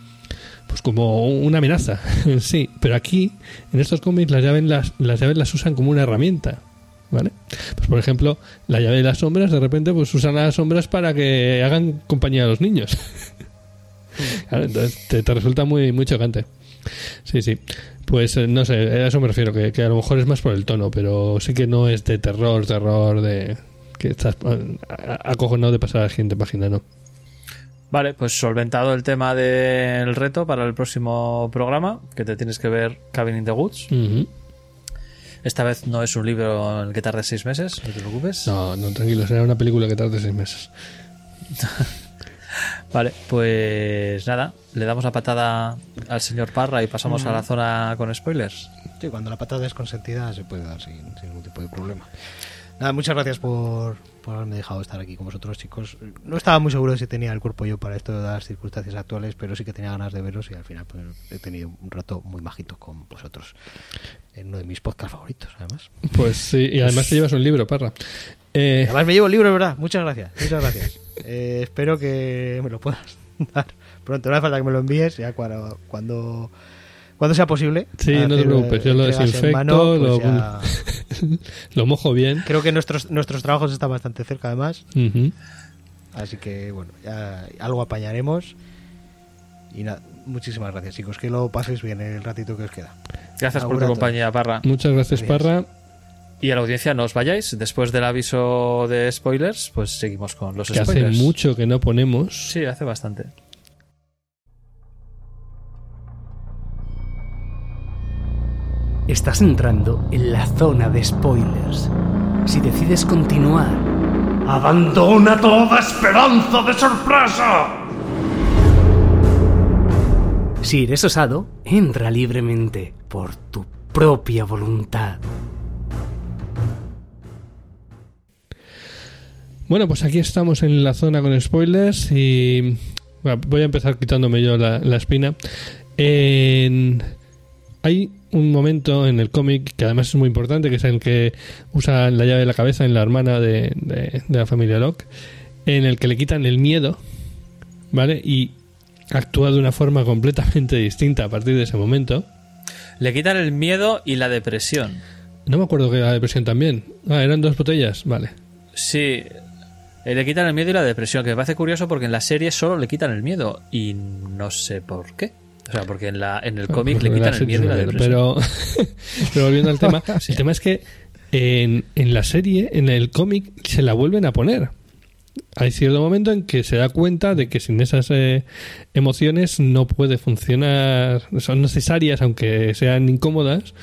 pues como una amenaza <laughs> en sí pero aquí en estos cómics las llaves las, las llaves las usan como una herramienta ¿vale? pues por ejemplo la llave de las sombras de repente pues usan las sombras para que hagan compañía a los niños <laughs> <laughs> Claro, entonces te, te resulta muy muy chocante. Sí sí. Pues eh, no sé a eso me refiero que, que a lo mejor es más por el tono pero sí que no es de terror terror de que estás eh, acojonado de pasar a la siguiente página no Vale, pues solventado el tema del reto para el próximo programa, que te tienes que ver Cabin in the Woods. Esta vez no es un libro en el que tardes seis meses, no te preocupes. no no tranquilo será una película que tarde seis meses <laughs> Vale, pues nada, le damos la patada al señor Parra y pasamos a la zona con spoilers. Sí, cuando la patada es consentida se puede dar sin, sin ningún tipo de problema. Nada, muchas gracias por, por haberme dejado estar aquí con vosotros, chicos. No estaba muy seguro de si tenía el cuerpo yo para esto de las circunstancias actuales, pero sí que tenía ganas de veros y al final pues, he tenido un rato muy majito con vosotros. En uno de mis podcasts favoritos, además. Pues sí, y además te llevas un libro, Parra. Eh, Además me llevo el libro, de verdad. Muchas gracias. Muchas gracias. <laughs> Eh, espero que me lo puedas <laughs> dar pronto. No hace falta que me lo envíes ya cuando cuando, cuando sea posible. Sí, no te preocupes, yo lo en desinfecto, mano, pues lo- ya- <laughs> lo mojo bien. Creo que nuestros nuestros trabajos están bastante cerca además. Así que bueno, ya algo apañaremos. Y nada, muchísimas gracias chicos. Que lo paséis bien el ratito que os queda. Gracias por tu compañía, Parra. Muchas gracias, Gracias. Parra. Y a la audiencia no os vayáis. Después del aviso de spoilers, pues seguimos con los Que hace spoilers. mucho que no ponemos. Sí, hace bastante. Estás entrando en la zona de spoilers. Si decides continuar, Abandona toda esperanza de sorpresa. si eres osado, entra libremente por tu propia voluntad. Bueno, pues aquí estamos en la zona con spoilers y bueno, voy a empezar quitándome yo la, la espina. En- Hay un momento en el cómic que además es muy importante, que es el que usa la llave de la cabeza en la hermana de, de- de la familia Locke, en el que le quitan el miedo, ¿vale? Y actúa de una forma completamente distinta a partir de ese momento. Le quitan el miedo y la depresión. No me acuerdo que la depresión también. Ah, eran dos botellas, vale. Sí, eh, le quitan el miedo y la depresión, que me parece curioso porque en la serie solo le quitan el miedo y no sé por qué. O sea, porque en, la, en el cómic le quitan el miedo y la depresión. Pero, <laughs> pero volviendo al tema, <laughs> el tema es que en, en la serie, en el cómic, se la vuelven a poner. Hay cierto momento en que se da cuenta de que sin esas eh, emociones no puede funcionar, son necesarias aunque sean incómodas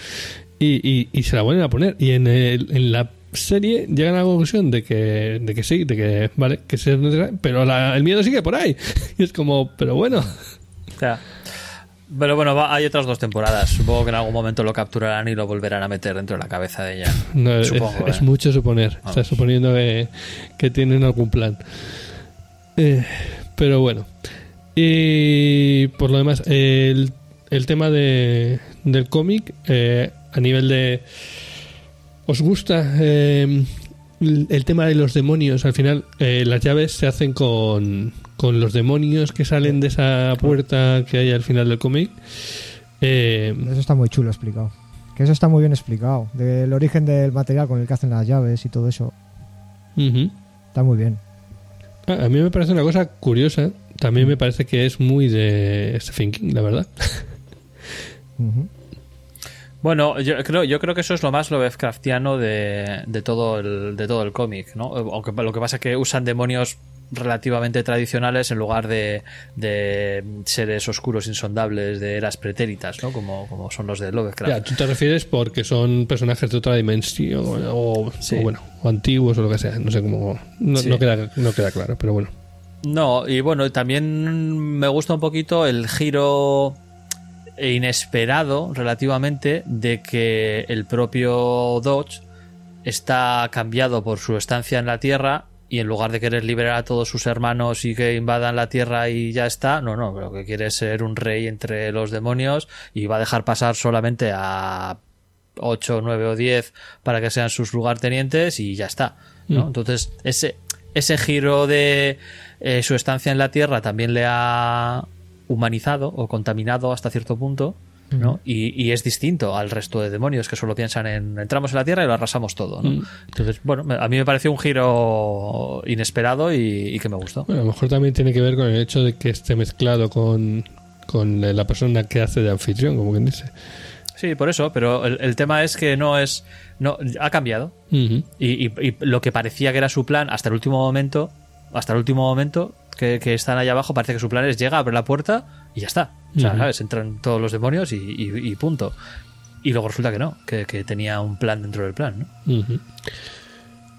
y, y- y se la vuelven a poner. Y en, el- en la serie llegan a la conclusión de que, de que sí, de que vale, que necesario, pero la- el miedo sigue por ahí. <laughs> Y es como, pero bueno. Pero bueno, va- hay otras dos temporadas. Supongo que en algún momento lo capturarán y lo volverán a meter dentro de la cabeza de ella. No, es- Supongo, es, ¿eh? mucho suponer. Vamos. Está suponiendo que, que tienen algún plan. Eh, pero bueno. Y por lo demás, el, el tema de, del cómic, eh, a nivel de... ¿Os gusta eh, el, tema de los demonios, al final eh, las llaves se hacen con, con los demonios que salen de esa puerta que hay al final del cómic. Eh, Eso está muy chulo explicado. Que eso está muy bien explicado. Del origen del material con el que hacen las llaves y todo eso. Está muy bien. Ah, a mí me parece una cosa curiosa. También me parece que es muy de Stephen King, la verdad. Ujú. Bueno, yo creo, yo creo que eso es lo más Lovecraftiano de, de todo el, de todo el cómic, ¿no? Aunque lo que pasa es que usan demonios relativamente tradicionales en lugar de, de seres oscuros insondables de eras pretéritas, ¿no? Como, como son los de Lovecraft. Ya, tú te refieres porque son personajes de otra dimensión o, Sí. o bueno, o antiguos o lo que sea. No sé cómo. No, Sí. no queda, no queda claro, pero bueno. No, y bueno, también me gusta un poquito el giro inesperado relativamente de que el propio Dodge está cambiado por su estancia en la Tierra y en lugar de querer liberar a todos sus hermanos y que invadan la Tierra y ya está, no, no, lo que quiere es ser un rey entre los demonios y va a dejar pasar solamente a 8, 9 o 10 para que sean sus lugartenientes y ya está. ¿no? Mm. Entonces, ese, ese giro de eh, su estancia en la Tierra también le ha humanizado o contaminado hasta cierto punto. ¿no? Y, y es distinto al resto de demonios que solo piensan en entramos en la Tierra y lo arrasamos todo. ¿no? Mm. Entonces, bueno, a mí me pareció un giro inesperado y, y que me gustó. Bueno, a lo mejor también tiene que ver con el hecho de que esté mezclado con, con la persona que hace de anfitrión, como quien dice. Sí, por eso, pero el, el tema es que no es. no Ha cambiado. Ujú. Y, y- y lo que parecía que era su plan hasta el último momento, hasta el último momento que, que están allá abajo, parece que su plan es llega, abre la puerta y ya está. O sea. ¿sabes? Entran todos los demonios y, y- y punto. Y luego resulta que no, que, que tenía un plan dentro del plan, ¿no?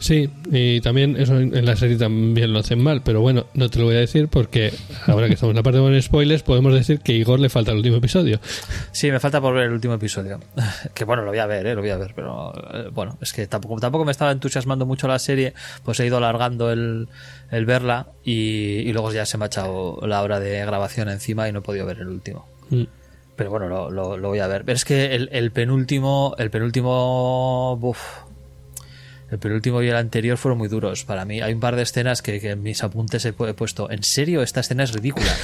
Sí, y también eso en la serie también lo hacen mal, pero bueno, no te lo voy a decir porque ahora que estamos en la parte de spoilers, podemos decir que a Igor le falta el último episodio. Sí, me falta por ver el último episodio. <laughs> Que bueno, lo voy a ver, ¿eh? lo voy a ver, pero eh, bueno, es que tampoco, tampoco me estaba entusiasmando mucho la serie, pues he ido alargando el, el verla y, y luego ya se me ha echado la hora de grabación encima y no he podido ver el último. Mm. Pero bueno, lo, lo- lo voy a ver. Pero es que el, el penúltimo, el penúltimo, uf, el penúltimo y el anterior fueron muy duros para mí. Hay un par de escenas que, que en mis apuntes he, pu- he puesto. En serio, esta escena es ridícula. <laughs>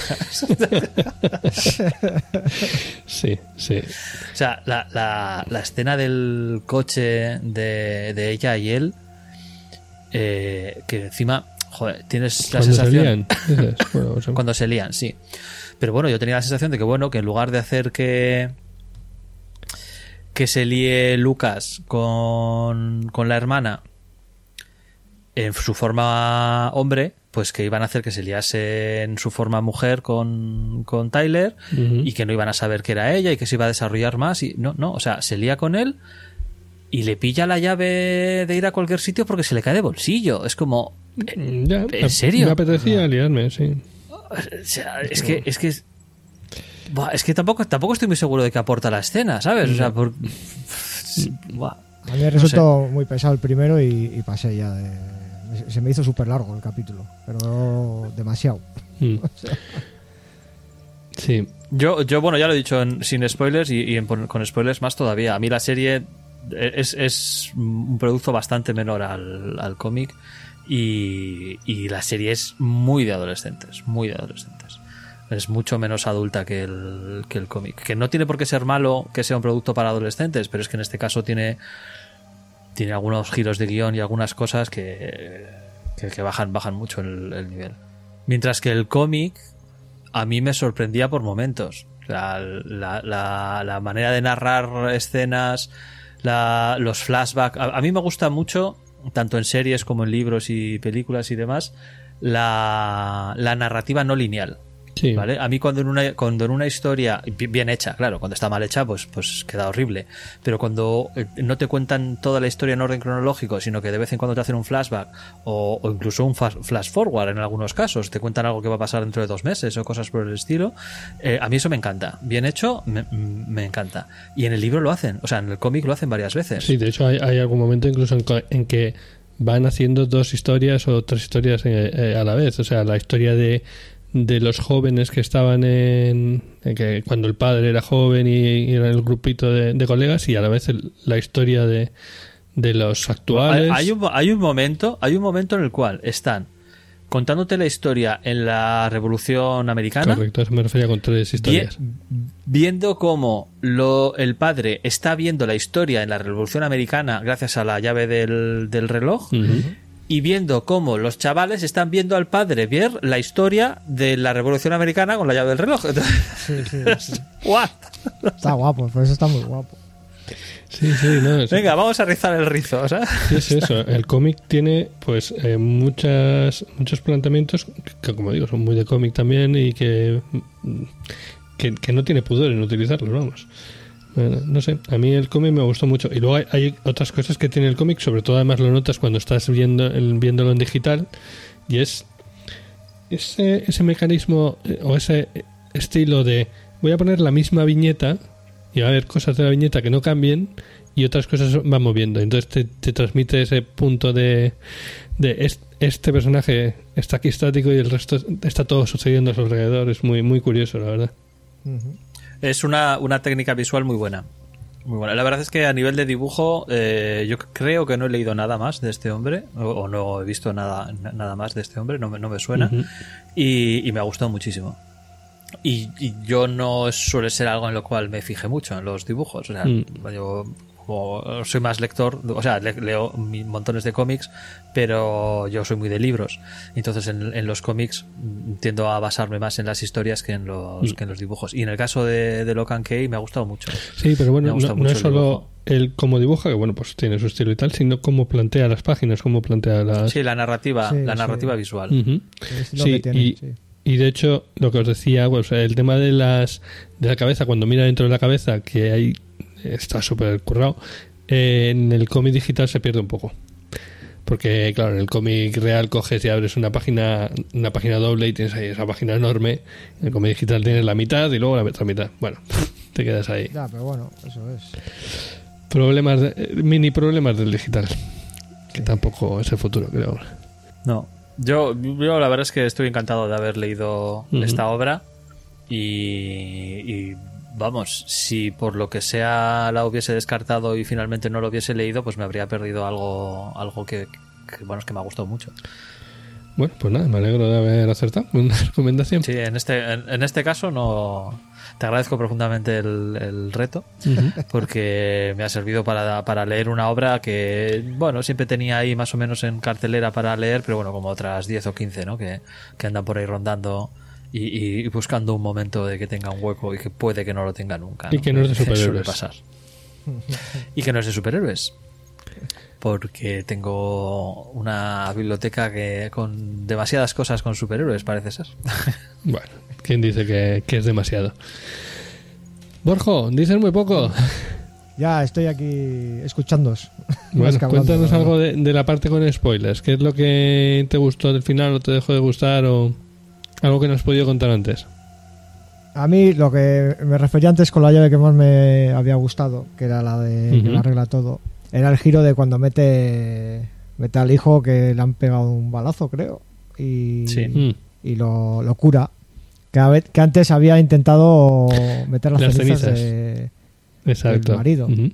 Sí, sí. o sea, la, la, la escena del coche de, de ella y él, eh, que encima, joder, tienes la Cuando se sensación. lían, dices, bueno, <laughs> o sea, Cuando se lían, sí. Pero bueno, yo tenía la sensación de que, bueno, que en lugar de hacer que. Que se líe Lucas con, con la hermana en su forma hombre, pues que iban a hacer que se liase en su forma mujer con, con Tyler y que no iban a saber que era ella y que se iba a desarrollar más. Y no, no, o sea, se lía con él y le pilla la llave de ir a cualquier sitio porque se le cae de bolsillo. Es como. Ya, ¿En serio? Me apetecía liarme, sí. O sea, es que es que Buah, es que tampoco tampoco estoy muy seguro de que aporta la escena, ¿sabes? O sea, por Buah. A mí me resultó muy pesado el primero y, y pasé ya de... Se me hizo súper largo el capítulo, pero demasiado. Mm. <laughs> Sí. Yo, yo, bueno, ya lo he dicho en- sin spoilers y, y en- con spoilers más todavía. A mí la serie es, es un producto bastante menor al, al cómic y, y la serie es muy de adolescentes, muy de adolescentes. Es mucho menos adulta que el, que el cómic. Que no tiene por qué ser malo que sea un producto para adolescentes, pero es que en este caso tiene, tiene algunos giros de guion y algunas cosas que, que, bajan, bajan mucho el, el nivel. Mientras que el cómic a mí me sorprendía por momentos. Sea, la, la- la manera de narrar escenas, la- los flashbacks. A, a mí me gusta mucho, tanto en series como en libros y películas y demás, la, la narrativa no lineal. Sí. ¿Vale? A mí cuando en una, cuando en una historia, bi- bien hecha, claro, cuando está mal hecha, pues, pues queda horrible. Pero cuando eh, no te cuentan toda la historia en orden cronológico, sino que de vez en cuando te hacen un flashback o, o incluso un flash forward en algunos casos, te cuentan algo que va a pasar dentro de dos meses o cosas por el estilo, eh, a mí eso me encanta. Bien hecho, me, me encanta. Y en el libro lo hacen, o sea, en el cómic lo hacen varias veces. Sí, de hecho hay, hay algún momento incluso en, que van haciendo dos historias o tres historias eh, a la vez. O sea, la historia de, de los jóvenes que estaban en, en que cuando el padre era joven y, y era el grupito de, de colegas y a la vez el- la historia de, de los actuales. hay un, hay un momento, hay un momento en el cual están contándote la historia en la Revolución Americana, Correcto, eso me refería con tres historias. viendo cómo lo, el padre está viendo la historia en la Revolución Americana gracias a la llave del, del reloj. Y viendo cómo los chavales están viendo al padre ver la historia de la Revolución Americana con la llave del reloj. Sí, sí, sí. <laughs> ¿What? Está guapo, pues está muy guapo. Sí, sí, no, Venga, vamos a rizar el rizo. ¿sabes? sí, es eso. El cómic tiene, pues, eh, muchas, muchos planteamientos que, como digo, son muy de cómic también y que, que, que no tiene pudor en utilizarlos, vamos. No sé, a mí el cómic me gustó mucho. Y luego hay, otras cosas que tiene el cómic, sobre todo además lo notas cuando estás viendo viéndolo en digital, y es ese, ese mecanismo eh, o ese estilo de voy a poner la misma viñeta y va a haber cosas de la viñeta que no cambien y otras cosas van moviendo. Entonces te, te transmite ese punto de, de es- este personaje está aquí estático y el resto está todo sucediendo a su alrededor. Es muy, muy curioso, la verdad. Es una, una técnica visual muy buena. Muy buena. La verdad es que a nivel de dibujo, eh, yo creo que no he leído nada más de este hombre, o, o no he visto nada, nada más de este hombre, no me, no me suena, y, y me ha gustado muchísimo. Y, y yo no suele ser algo en lo cual me fije mucho en los dibujos. O sea, Mm. yo soy más lector, o sea, le- leo montones de cómics, pero yo soy muy de libros. Entonces en, en los cómics mm, tiendo a basarme más en las historias que en los, Mm. que en los dibujos. Y en el caso de, de Locan Key me ha gustado mucho. Sí, pero bueno, no, es el solo dibujo. el cómo dibuja, que bueno, pues tiene su estilo y tal, sino cómo plantea las páginas, cómo plantea las... Sí, la narrativa, Sí, la sí. narrativa visual. El Sí, que tiene, y, sí. y de hecho, lo que os decía, pues, el tema de las de la cabeza, cuando mira dentro de la cabeza, que ahí está súper currado, eh, en el cómic digital se pierde un poco. Porque, claro, en el cómic real coges y abres una página una página doble y tienes ahí esa página enorme. En el cómic digital tienes la mitad y luego la otra mitad. Bueno, <laughs> te quedas ahí. Ya, pero bueno, eso es. Problemas, de- eh, mini problemas del digital. Que tampoco es el futuro, creo. No. Yo, yo la verdad es que estoy encantado de haber leído esta obra y, y, vamos, si por lo que sea la hubiese descartado y finalmente no lo hubiese leído, pues me habría perdido algo, algo que, que, bueno, es que me ha gustado mucho. Bueno, pues nada, me alegro de haber acertado. <laughs> Una recomendación. Sí, en este, en, en este caso no te agradezco profundamente el, el reto <laughs> porque me ha servido para, para leer una obra que, bueno, siempre tenía ahí más o menos en cartelera para leer, pero bueno, como otras 10 o 15, ¿no? Que, que andan por ahí rondando y, y buscando un momento de que tenga un hueco y que puede que no lo tenga nunca. Y que no es de Suele superhéroes. pasar. <laughs> Y que no es de superhéroes. Porque tengo una biblioteca que con demasiadas cosas con superhéroes, parece ser. <laughs> Bueno, ¿quién dice que, que es demasiado? Borjo, dices muy poco. Ya estoy aquí escuchándos. <laughs> Bueno, cuéntanos algo de, de la parte con spoilers. ¿Qué es lo que te gustó del final o te dejó de gustar o algo que no has podido contar antes? A mí lo que me refería antes con la llave que más me había gustado, que era la de arregla todo, era el giro de cuando mete, mete al hijo que le han pegado un balazo, creo, y, Sí. Y lo, lo cura. Que, a que antes había intentado meter las, Las cenizas, cenizas. de- exacto. Marido. Ujú.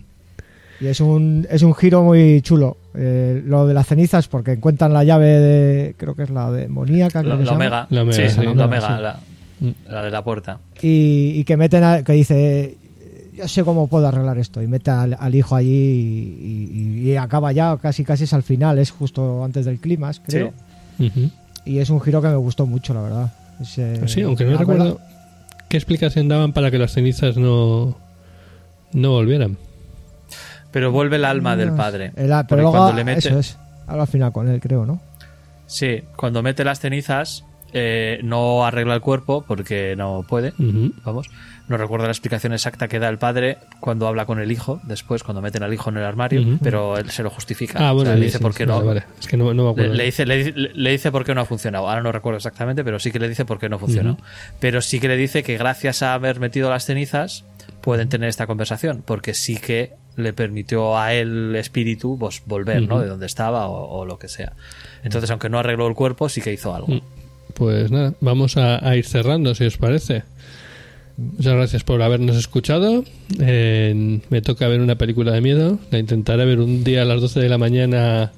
Y es un, es un giro muy chulo. Eh, lo de las cenizas, porque encuentran la llave de. Creo que es la demoníaca. La. Omega. La Omega, sí, sí. la La Omega, Omega, la, la de la puerta. Y, y que meten. a- que dice. Yo sé cómo puedo arreglar esto. Y mete al, al hijo allí y, y- y acaba ya casi casi es al final. Es justo antes del clímax, creo. Y es un giro que me gustó mucho, la verdad. Es, eh, Pues Sí, aunque no recuerdo qué explicación daban para que las cenizas no, no volvieran. Pero vuelve el alma del padre. El- pero luego, cuando le mete, Eso es. Habla al final con él, creo, ¿no? Sí, cuando mete las cenizas, eh, no arregla el cuerpo porque no puede. Ujú. Vamos. No recuerdo la explicación exacta que da el padre cuando habla con el hijo, después, cuando meten al hijo en el armario, Ujú. pero él se lo justifica. Ah, O bueno, sea, le sí, dice sí, por qué vale, no. vale. Es que no, no me Le, acuerdo. le dice, le, le- le dice por qué no ha funcionado. Ahora no recuerdo exactamente, pero sí que le dice por qué no funcionó. Ujú. Pero sí que le dice que gracias a haber metido las cenizas pueden tener esta conversación, porque sí que le permitió a él, el espíritu, pues, volver, ¿no? De donde estaba o, o lo que sea. Entonces, aunque no arregló el cuerpo, sí que hizo algo. Mm. Pues nada, vamos a, a ir cerrando, si os parece. Muchas gracias por habernos escuchado. Eh, me toca ver una película de miedo. La intentaré ver un día a las 12 de la mañana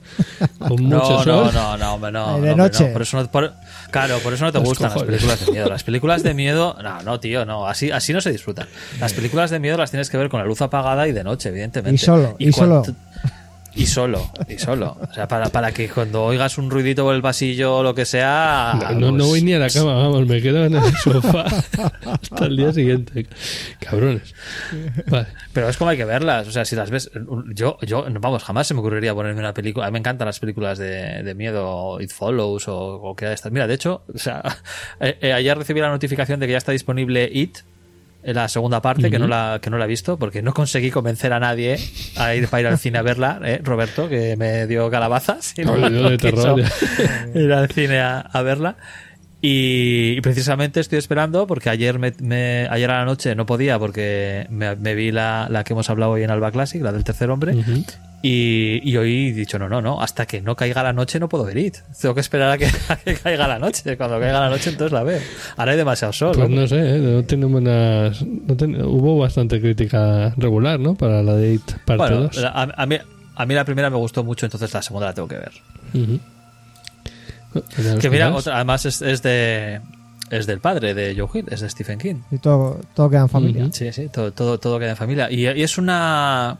con <laughs> mucho No, sol. no, no, no, hombre, no, de no, hombre, noche. no. Por eso no- por- claro, por eso no te Los gustan cojones. las películas de miedo. Las películas de miedo, no, no, tío, no, así, así no se disfrutan. Las películas de miedo las tienes que ver con la luz apagada y de noche, evidentemente. Y solo, y solo. Y solo, y solo. O sea, para, para que cuando oigas un ruidito por el pasillo o lo que sea. No, no, no pues- voy ni a la cama, vamos, me quedo en el sofá <laughs> hasta el día siguiente. Cabrones. Vale. Pero es como hay que verlas. O sea, si las ves. Yo, yo vamos, jamás se me ocurriría ponerme una película. A mí me encantan las películas de, de miedo, It Follows o, o que de estas. Mira, de hecho, o sea, <laughs> eh, eh, ayer recibí la notificación de que ya está disponible It. En la segunda parte, que, no la, que no la he visto, porque no conseguí convencer a nadie a ir para ir al cine a verla, ¿eh? Roberto, que me dio calabazas. y no, de <laughs> no terror, quiso ir al cine a, a verla. Y, y precisamente estoy esperando porque ayer me, me- ayer a la noche no podía porque me, me vi la, la que hemos hablado hoy en Alba Classic, la del tercer hombre. Y, y hoy he dicho, no, no, no, hasta que no caiga la noche no puedo ver It. Tengo que esperar a que, <laughs> a que caiga la noche. Cuando caiga la noche entonces la veo. Ahora hay demasiado sol. Pues ¿no? no sé, ¿eh? no tiene buenas. no ten- hubo bastante crítica regular, ¿no? Para la de It parte bueno, 2. la- a, a mí, a mí la primera me gustó mucho, entonces la segunda la tengo que ver. Bueno, Que mira, ¿os otra- además es, es de es del padre de Joe Hill, es de Stephen King. Y todo, todo queda en familia. Sí, sí, todo, todo, todo queda en familia. Y, y es una,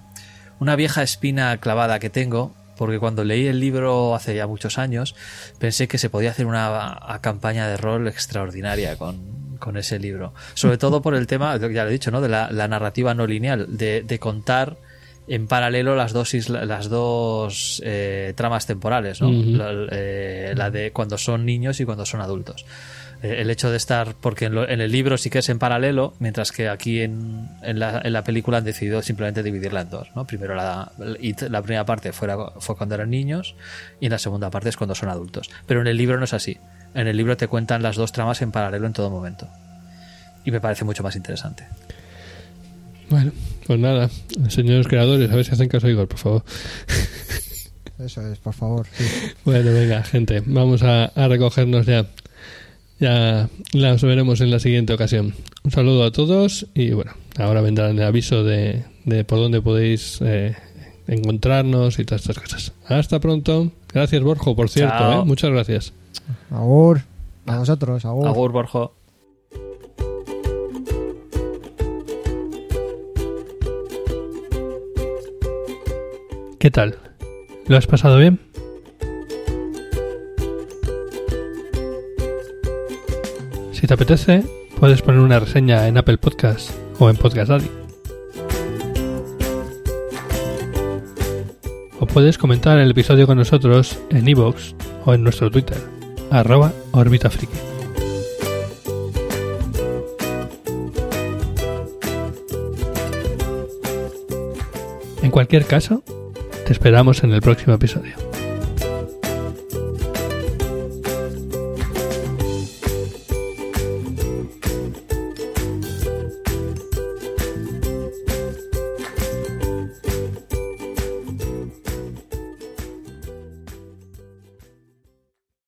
una vieja espina clavada que tengo, porque cuando leí el libro hace ya muchos años, pensé que se podía hacer una a- campaña de rol extraordinaria con, con ese libro. Sobre todo por el tema, ya lo he dicho, ¿no? De la, la narrativa no lineal, de, de contar en paralelo las dos isla- las dos eh, tramas temporales, ¿no? La, eh, la de cuando son niños y cuando son adultos. Eh, el hecho de estar, porque en, lo- en el libro sí que es en paralelo, mientras que aquí en, en, la, en la película han decidido simplemente dividirla en dos. ¿no? Primero la, la primera parte fuera, fue cuando eran niños y en la segunda parte es cuando son adultos. Pero en el libro no es así. En el libro te cuentan las dos tramas en paralelo en todo momento. Y me parece mucho más interesante. Bueno, pues nada, señores creadores, a ver si hacen caso a Igor, por favor. Eso es, por favor. sí. Bueno, venga, gente, vamos a, a recogernos ya. Ya las veremos en la siguiente ocasión. Un saludo a todos y bueno, ahora vendrá el aviso de, de por dónde podéis eh, encontrarnos y todas estas cosas. Hasta pronto. Gracias, Borjo, por cierto. ¿eh? muchas gracias. Agur. A vosotros, agur. Agur, Borjo. ¿Qué tal? ¿Lo has pasado bien? Si te apetece, puedes poner una reseña en Apple Podcast o en Podcast Addict. O puedes comentar el episodio con nosotros en iVoox o en nuestro Twitter, arroba orbitafriki. En cualquier caso, te esperamos en el próximo episodio.